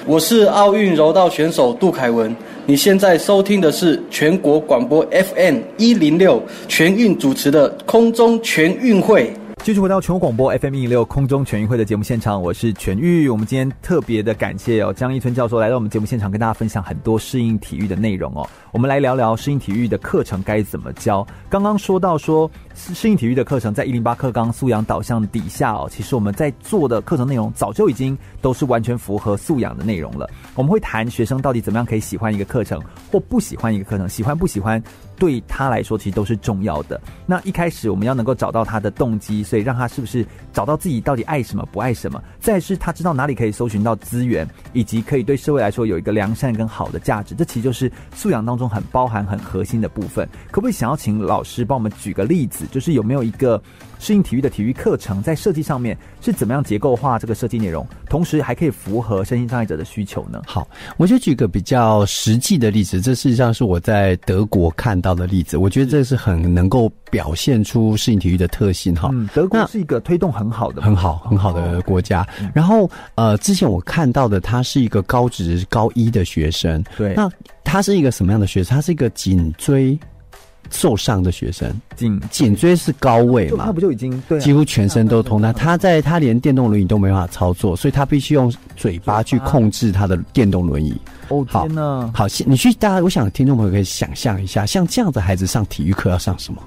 我是奥运柔道选手杜凯文，你现在收听的是全国广播 FM 一零六全运主持的空中全运会。继续回到全国广播 FM 一零六空中全运会的节目现场，我是全玉。我们今天特别的感谢哦，江一村教授来到我们节目现场，跟大家分享很多适应体育的内容哦。我们来聊聊适应体育的课程该怎么教。刚刚说到说适应体育的课程在一零八课纲素养导向底下哦，其实我们在做的课程内容早就已经都是完全符合素养的内容了。我们会谈学生到底怎么样可以喜欢一个课程或不喜欢一个课程，喜欢不喜欢对他来说其实都是重要的。那一开始我们要能够找到他的动机。所以让他是不是找到自己到底爱什么不爱什么？再是他知道哪里可以搜寻到资源，以及可以对社会来说有一个良善跟好的价值。这其实就是素养当中很包含很核心的部分。可不可以想要请老师帮我们举个例子？就是有没有一个适应体育的体育课程在设计上面是怎么样结构化这个设计内容，同时还可以符合身心障碍者的需求呢？好，我就举个比较实际的例子。这事实上是我在德国看到的例子。我觉得这是很能够表现出适应体育的特性哈。嗯，德国是一个推动很好的、很好、很好的国家。哦、然后呃，之前我看到的他是一个高职高一的学生，对，那他是一个什么样的学生？他是一个颈椎。受伤的学生，颈颈椎是高位嘛？他不就已经对、啊，几乎全身都通他。他在他连电动轮椅都没办法操作，所以他必须用嘴巴去控制他的电动轮椅。哦天哪！好，你去大家，我想听众朋友可以想象一下，像这样的孩子上体育课要上什么？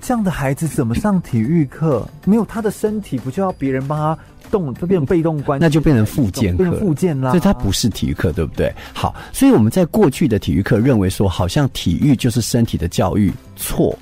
这样的孩子怎么上体育课？没有他的身体，不就要别人帮他？动就变成被动关系，那就变成附件课，变成复健啦。所以它不是体育课，对不对？好，所以我们在过去的体育课认为说，好像体育就是身体的教育，错。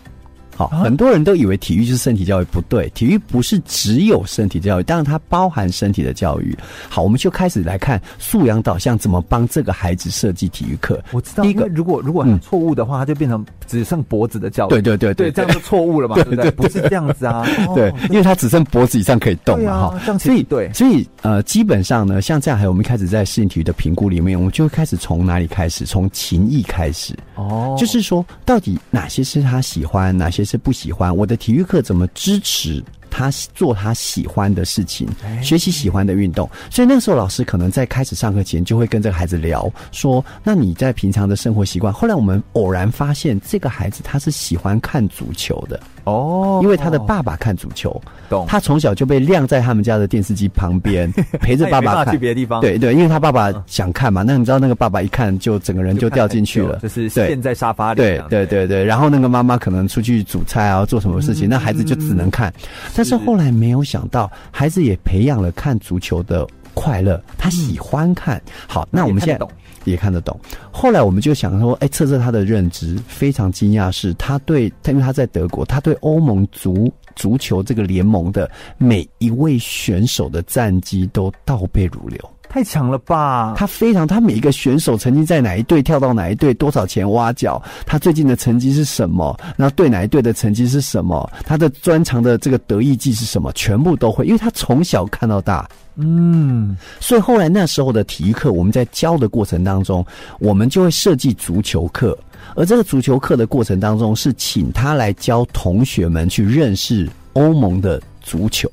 好，很多人都以为体育就是身体教育，不对，体育不是只有身体教育，当然它包含身体的教育。好，我们就开始来看素养导向怎么帮这个孩子设计体育课。我知道，第一个，如果如果很错误的话，它就变成只剩脖子的教育。对对对对，这样就错误了嘛？对不对？不是这样子啊。对，因为它只剩脖子以上可以动嘛。哈，这样所以对，所以呃，基本上呢，像这样，还有我们开始在适应体育的评估里面，我们就会开始从哪里开始？从情谊开始。哦，就是说，到底哪些是他喜欢，哪些是不喜欢？我的体育课怎么支持他做他喜欢的事情，学习喜欢的运动？所以那个时候，老师可能在开始上课前就会跟这个孩子聊说：“那你在平常的生活习惯？”后来我们偶然发现，这个孩子他是喜欢看足球的。哦，因为他的爸爸看足球，懂。他从小就被晾在他们家的电视机旁边，陪着爸爸看。去别的地方。对对，因为他爸爸想看嘛。那你知道那个爸爸一看就整个人就掉进去了，就，是陷在沙发里。对对对对，然后那个妈妈可能出去煮菜啊，做什么事情，那孩子就只能看。但是后来没有想到，孩子也培养了看足球的快乐，他喜欢看。好，那我们现在。也看得懂。后来我们就想说，哎，测测他的认知。非常惊讶是，他对他，因为他在德国，他对欧盟足足球这个联盟的每一位选手的战绩都倒背如流。太强了吧！他非常，他每一个选手曾经在哪一队跳到哪一队，多少钱挖角，他最近的成绩是什么，然后对哪一队的成绩是什么，他的专长的这个得意技是什么，全部都会，因为他从小看到大。嗯，所以后来那时候的体育课，我们在教的过程当中，我们就会设计足球课，而这个足球课的过程当中，是请他来教同学们去认识欧盟的足球。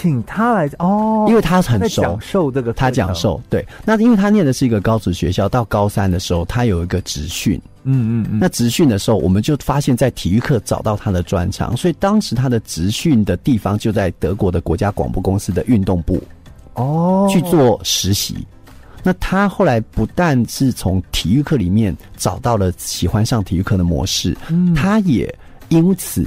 请他来哦，因为他很熟，讲授这个，他讲授对。那因为他念的是一个高职学校，到高三的时候，他有一个职训，嗯嗯嗯。那职训的时候，我们就发现，在体育课找到他的专长，所以当时他的职训的地方就在德国的国家广播公司的运动部哦去做实习。那他后来不但是从体育课里面找到了喜欢上体育课的模式，嗯，他也因此。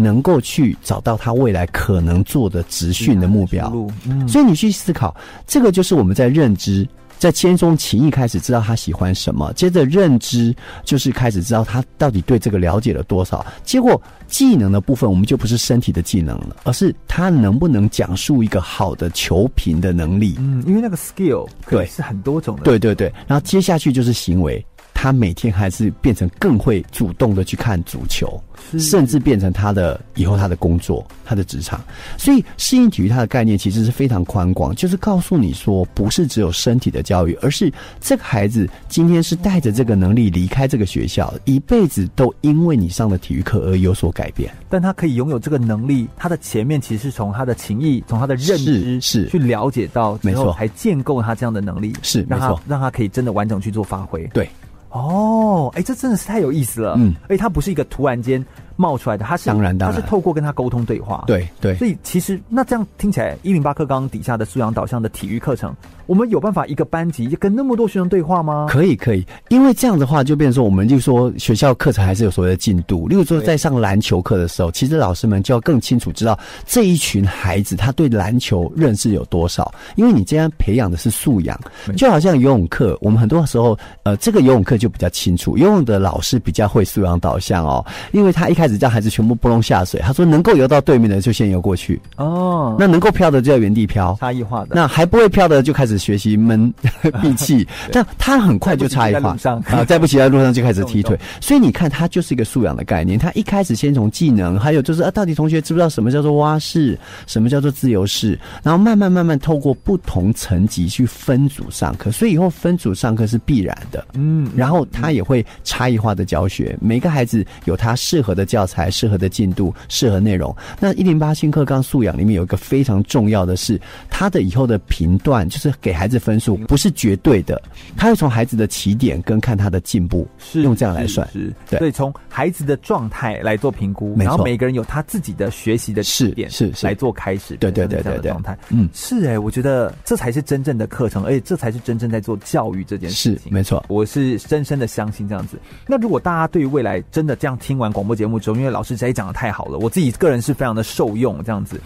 能够去找到他未来可能做的职训的目标，嗯，所以你去思考，这个就是我们在认知，在先从情意开始知道他喜欢什么，接着认知就是开始知道他到底对这个了解了多少。结果技能的部分，我们就不是身体的技能了，而是他能不能讲述一个好的球评的能力。嗯，因为那个 skill 对是很多种的，对对对。然后接下去就是行为。他每天还是变成更会主动的去看足球，甚至变成他的以后他的工作、他的职场。所以适应体育它的概念其实是非常宽广，就是告诉你说，不是只有身体的教育，而是这个孩子今天是带着这个能力离开这个学校，一辈子都因为你上的体育课而有所改变。但他可以拥有这个能力，他的前面其实是从他的情谊、从他的认知是去了解到，没错，还建构他这样的能力，是没错，让他可以真的完整去做发挥。对。哦，哎，这真的是太有意思了。嗯，而且它不是一个突然间冒出来的，他是当然当然，他是透过跟他沟通对话，对对，所以其实那这样听起来，一零八课纲底下的素养导向的体育课程。我们有办法一个班级跟那么多学生对话吗？可以，可以，因为这样的话就变成说，我们就说学校课程还是有所谓的进度。例如说，在上篮球课的时候，其实老师们就要更清楚知道这一群孩子他对篮球认识有多少。因为你这样培养的是素养，就好像游泳课，我们很多时候，呃，这个游泳课就比较清楚，游泳的老师比较会素养导向哦，因为他一开始叫孩子全部扑通下水，他说能够游到对面的就先游过去哦，那能够漂的就要原地漂，差异化的，那还不会漂的就开始。学习闷 闭气，但他很快就差异化啊，在不起在路上就开始踢腿，所以你看，他就是一个素养的概念。他一开始先从技能，还有就是啊，到底同学知不知道什么叫做蛙式，什么叫做自由式，然后慢慢慢慢透过不同层级去分组上课，所以以后分组上课是必然的。嗯，然后他也会差异化的教学，每个孩子有他适合的教材、适合的进度、适合内容。那一零八新课纲素养里面有一个非常重要的是，他的以后的评断就是给。给孩子分数不是绝对的，他会从孩子的起点跟看他的进步，是用这样来算，是，是对，所以从孩子的状态来做评估，然后每个人有他自己的学习的起点，是是。来做开始，对对对对对，状态，嗯，是。哎、欸，我觉得这才是真正的课程，而且这才是真正在做教育这件事情，是没错，我是深深的相信这样子。那如果大家对于未来真的这样听完广播节目之后，因为老师实在讲的太好了，我自己个人是非常的受用，这样子。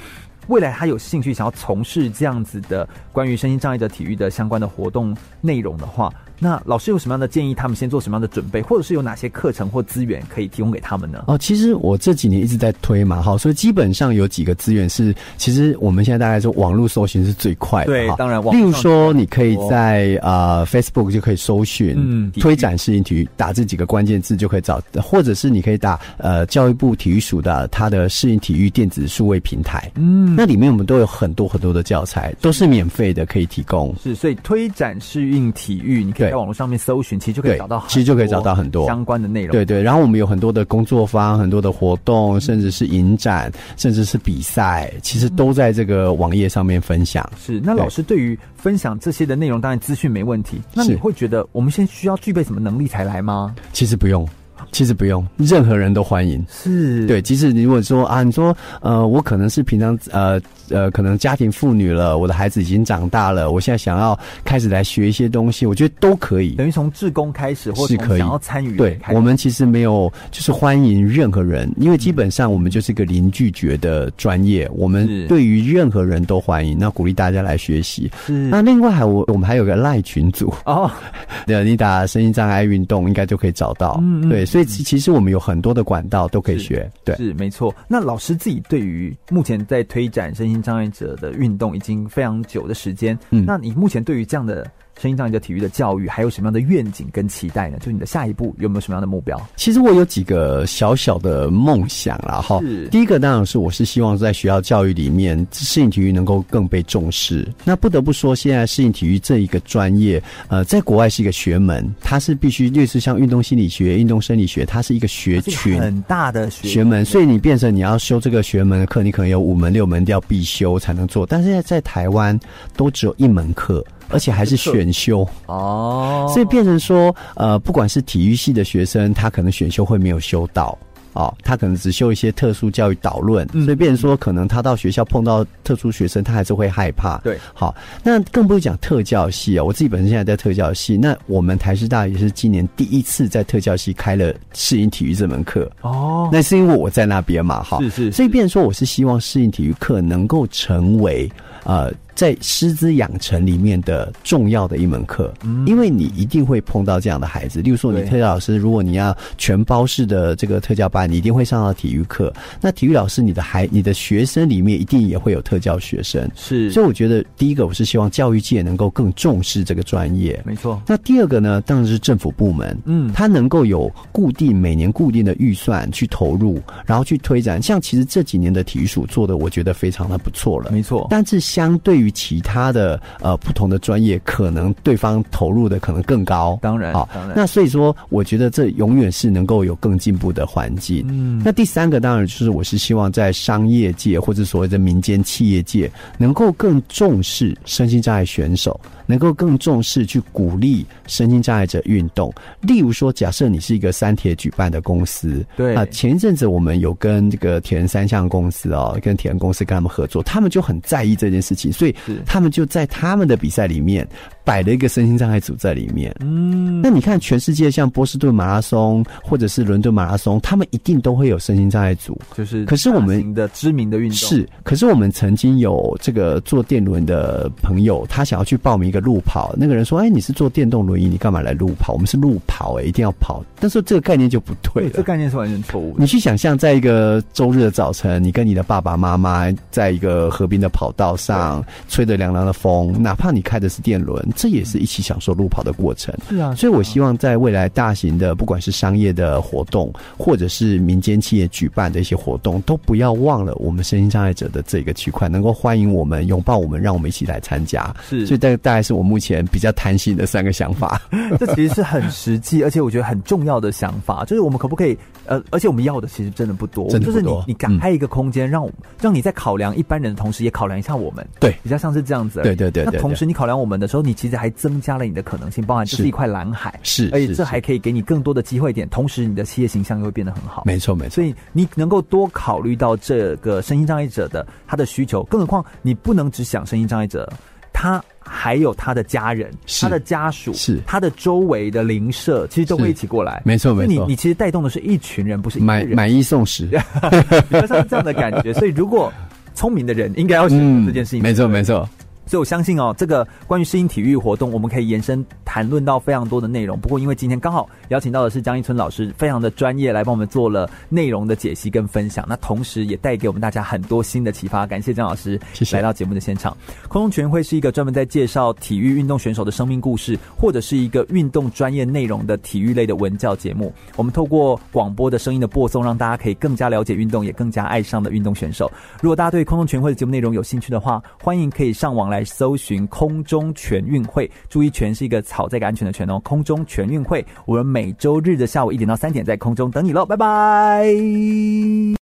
未来他有兴趣想要从事这样子的关于身心障碍者体育的相关的活动内容的话。那老师有什么样的建议？他们先做什么样的准备，或者是有哪些课程或资源可以提供给他们呢？哦，其实我这几年一直在推嘛，哈，所以基本上有几个资源是，其实我们现在大概是网络搜寻是最快的，对，当然，例如说你可以在呃 Facebook 就可以搜寻，嗯，推展适应体育，打这几个关键字就可以找，或者是你可以打呃教育部体育署的它的适应体育电子数位平台，嗯，那里面我们都有很多很多的教材，都是免费的，可以提供。是，所以推展适应体育，你可以。在网络上面搜寻，其实就可以找到，其实就可以找到很多相关的内容。对对，然后我们有很多的工作坊，很多的活动，甚至是影展，甚至是比赛，其实都在这个网页上面分享。是，那老师对于分享这些的内容，当然资讯没问题。那你会觉得我们现在需要具备什么能力才来吗？其实不用。其实不用，任何人都欢迎。是对，即使你如果说啊，你说呃，我可能是平常呃呃，可能家庭妇女了，我的孩子已经长大了，我现在想要开始来学一些东西，我觉得都可以。等于从志工开始，或是想要参与。对，我们其实没有，就是欢迎任何人，因为基本上我们就是一个零拒绝的专业，我们对于任何人都欢迎，那鼓励大家来学习。是。那另外还我我们还有个赖群组哦，对，你打声音障碍运动应该就可以找到。嗯，对，所以。其实我们有很多的管道都可以学，对，是没错。那老师自己对于目前在推展身心障碍者的运动已经非常久的时间，嗯，那你目前对于这样的。身心障碍者体育的教育还有什么样的愿景跟期待呢？就你的下一步有没有什么样的目标？其实我有几个小小的梦想啦，哈。第一个当然是我是希望在学校教育里面，适应体育能够更被重视。那不得不说，现在适应体育这一个专业，呃，在国外是一个学门，它是必须类似像运动心理学、运动生理学，它是一个学群很大的学学门，所以你变成你要修这个学门的课，你可能有五门六门要必修才能做。但是现在在台湾都只有一门课。而且还是选修哦，所以变成说，呃，不管是体育系的学生，他可能选修会没有修到。哦，他可能只修一些特殊教育导论，所以变成说，可能他到学校碰到特殊学生，他还是会害怕。对，好，那更不是讲特教系啊。我自己本身现在在特教系，那我们台师大也是今年第一次在特教系开了适应体育这门课。哦，那是因为我在那边嘛，哈，是是，所以变成说，我是希望适应体育课能够成为呃。在师资养成里面的重要的一门课，因为你一定会碰到这样的孩子。例如说，你特教老师，如果你要全包式的这个特教班，你一定会上到体育课。那体育老师，你的孩、你的学生里面一定也会有特教学生。是，所以我觉得第一个，我是希望教育界能够更重视这个专业。没错。那第二个呢，当然是政府部门，嗯，它能够有固定每年固定的预算去投入，然后去推展。像其实这几年的体育署做的，我觉得非常的不错了。没错。但是相对于其他的呃不同的专业，可能对方投入的可能更高。当然，好，当然。那所以说，我觉得这永远是能够有更进步的环境。嗯，那第三个当然就是，我是希望在商业界或者所谓的民间企业界，能够更重视身心障碍选手。能够更重视去鼓励身心障碍者运动，例如说，假设你是一个三铁举办的公司，对。啊，前一阵子我们有跟这个铁人三项公司哦，跟铁人公司跟他们合作，他们就很在意这件事情，所以他们就在他们的比赛里面摆了一个身心障碍组在里面。嗯，那你看全世界像波士顿马拉松或者是伦敦马拉松，他们一定都会有身心障碍组，就是可是我们的知名的运动是，可是我们曾经有这个坐电轮的朋友，他想要去报名一。个路跑，那个人说：“哎，你是坐电动轮椅，你干嘛来路跑？我们是路跑，哎，一定要跑。但是这个概念就不对了，这概念是完全错误的。你去想象，在一个周日的早晨，你跟你的爸爸妈妈在一个河边的跑道上，吹着凉凉的风，哪怕你开的是电轮，这也是一起享受路跑的过程。是啊，所以我希望在未来大型的，不管是商业的活动，或者是民间企业举办的一些活动，都不要忘了我们身心障碍者的这个区块，能够欢迎我们，拥抱我们，让我们一起来参加。是，所以大大概。是我目前比较贪心的三个想法，这其实是很实际，而且我觉得很重要的想法，就是我们可不可以呃，而且我们要的其实真的不多，真的不多，就是你你敢开一个空间，嗯、让让你在考量一般人的同时，也考量一下我们，对，比较像是这样子，对对对，对。那同时你考量我们的时候，你其实还增加了你的可能性，包含这是一块蓝海，是，而且这还可以给你更多的机会点，同时你的企业形象又会变得很好，没错没错。所以你能够多考虑到这个身心障碍者的他的需求，更何况你不能只想身心障碍者。他还有他的家人，他的家属，是他的周围的邻舍，其实都会一起过来。没错，没错。你你其实带动的是一群人，不是买买一送十，比较像这样的感觉。所以，如果聪明的人应该要选择这件事情。没错，没错。所以我相信哦，这个关于适应体育活动，我们可以延伸谈论到非常多的内容。不过，因为今天刚好邀请到的是江一春老师，非常的专业，来帮我们做了内容的解析跟分享。那同时也带给我们大家很多新的启发。感谢江老师，谢谢来到节目的现场。空中全运会是一个专门在介绍体育运动选手的生命故事，或者是一个运动专业内容的体育类的文教节目。我们透过广播的声音的播送，让大家可以更加了解运动，也更加爱上的运动选手。如果大家对空中全运会的节目内容有兴趣的话，欢迎可以上网来来搜寻。空中全运会，注意“全”是一个草这个安全的“全”哦。空中全运会，我们每周日的下午一点到三点在空中等你喽，拜拜。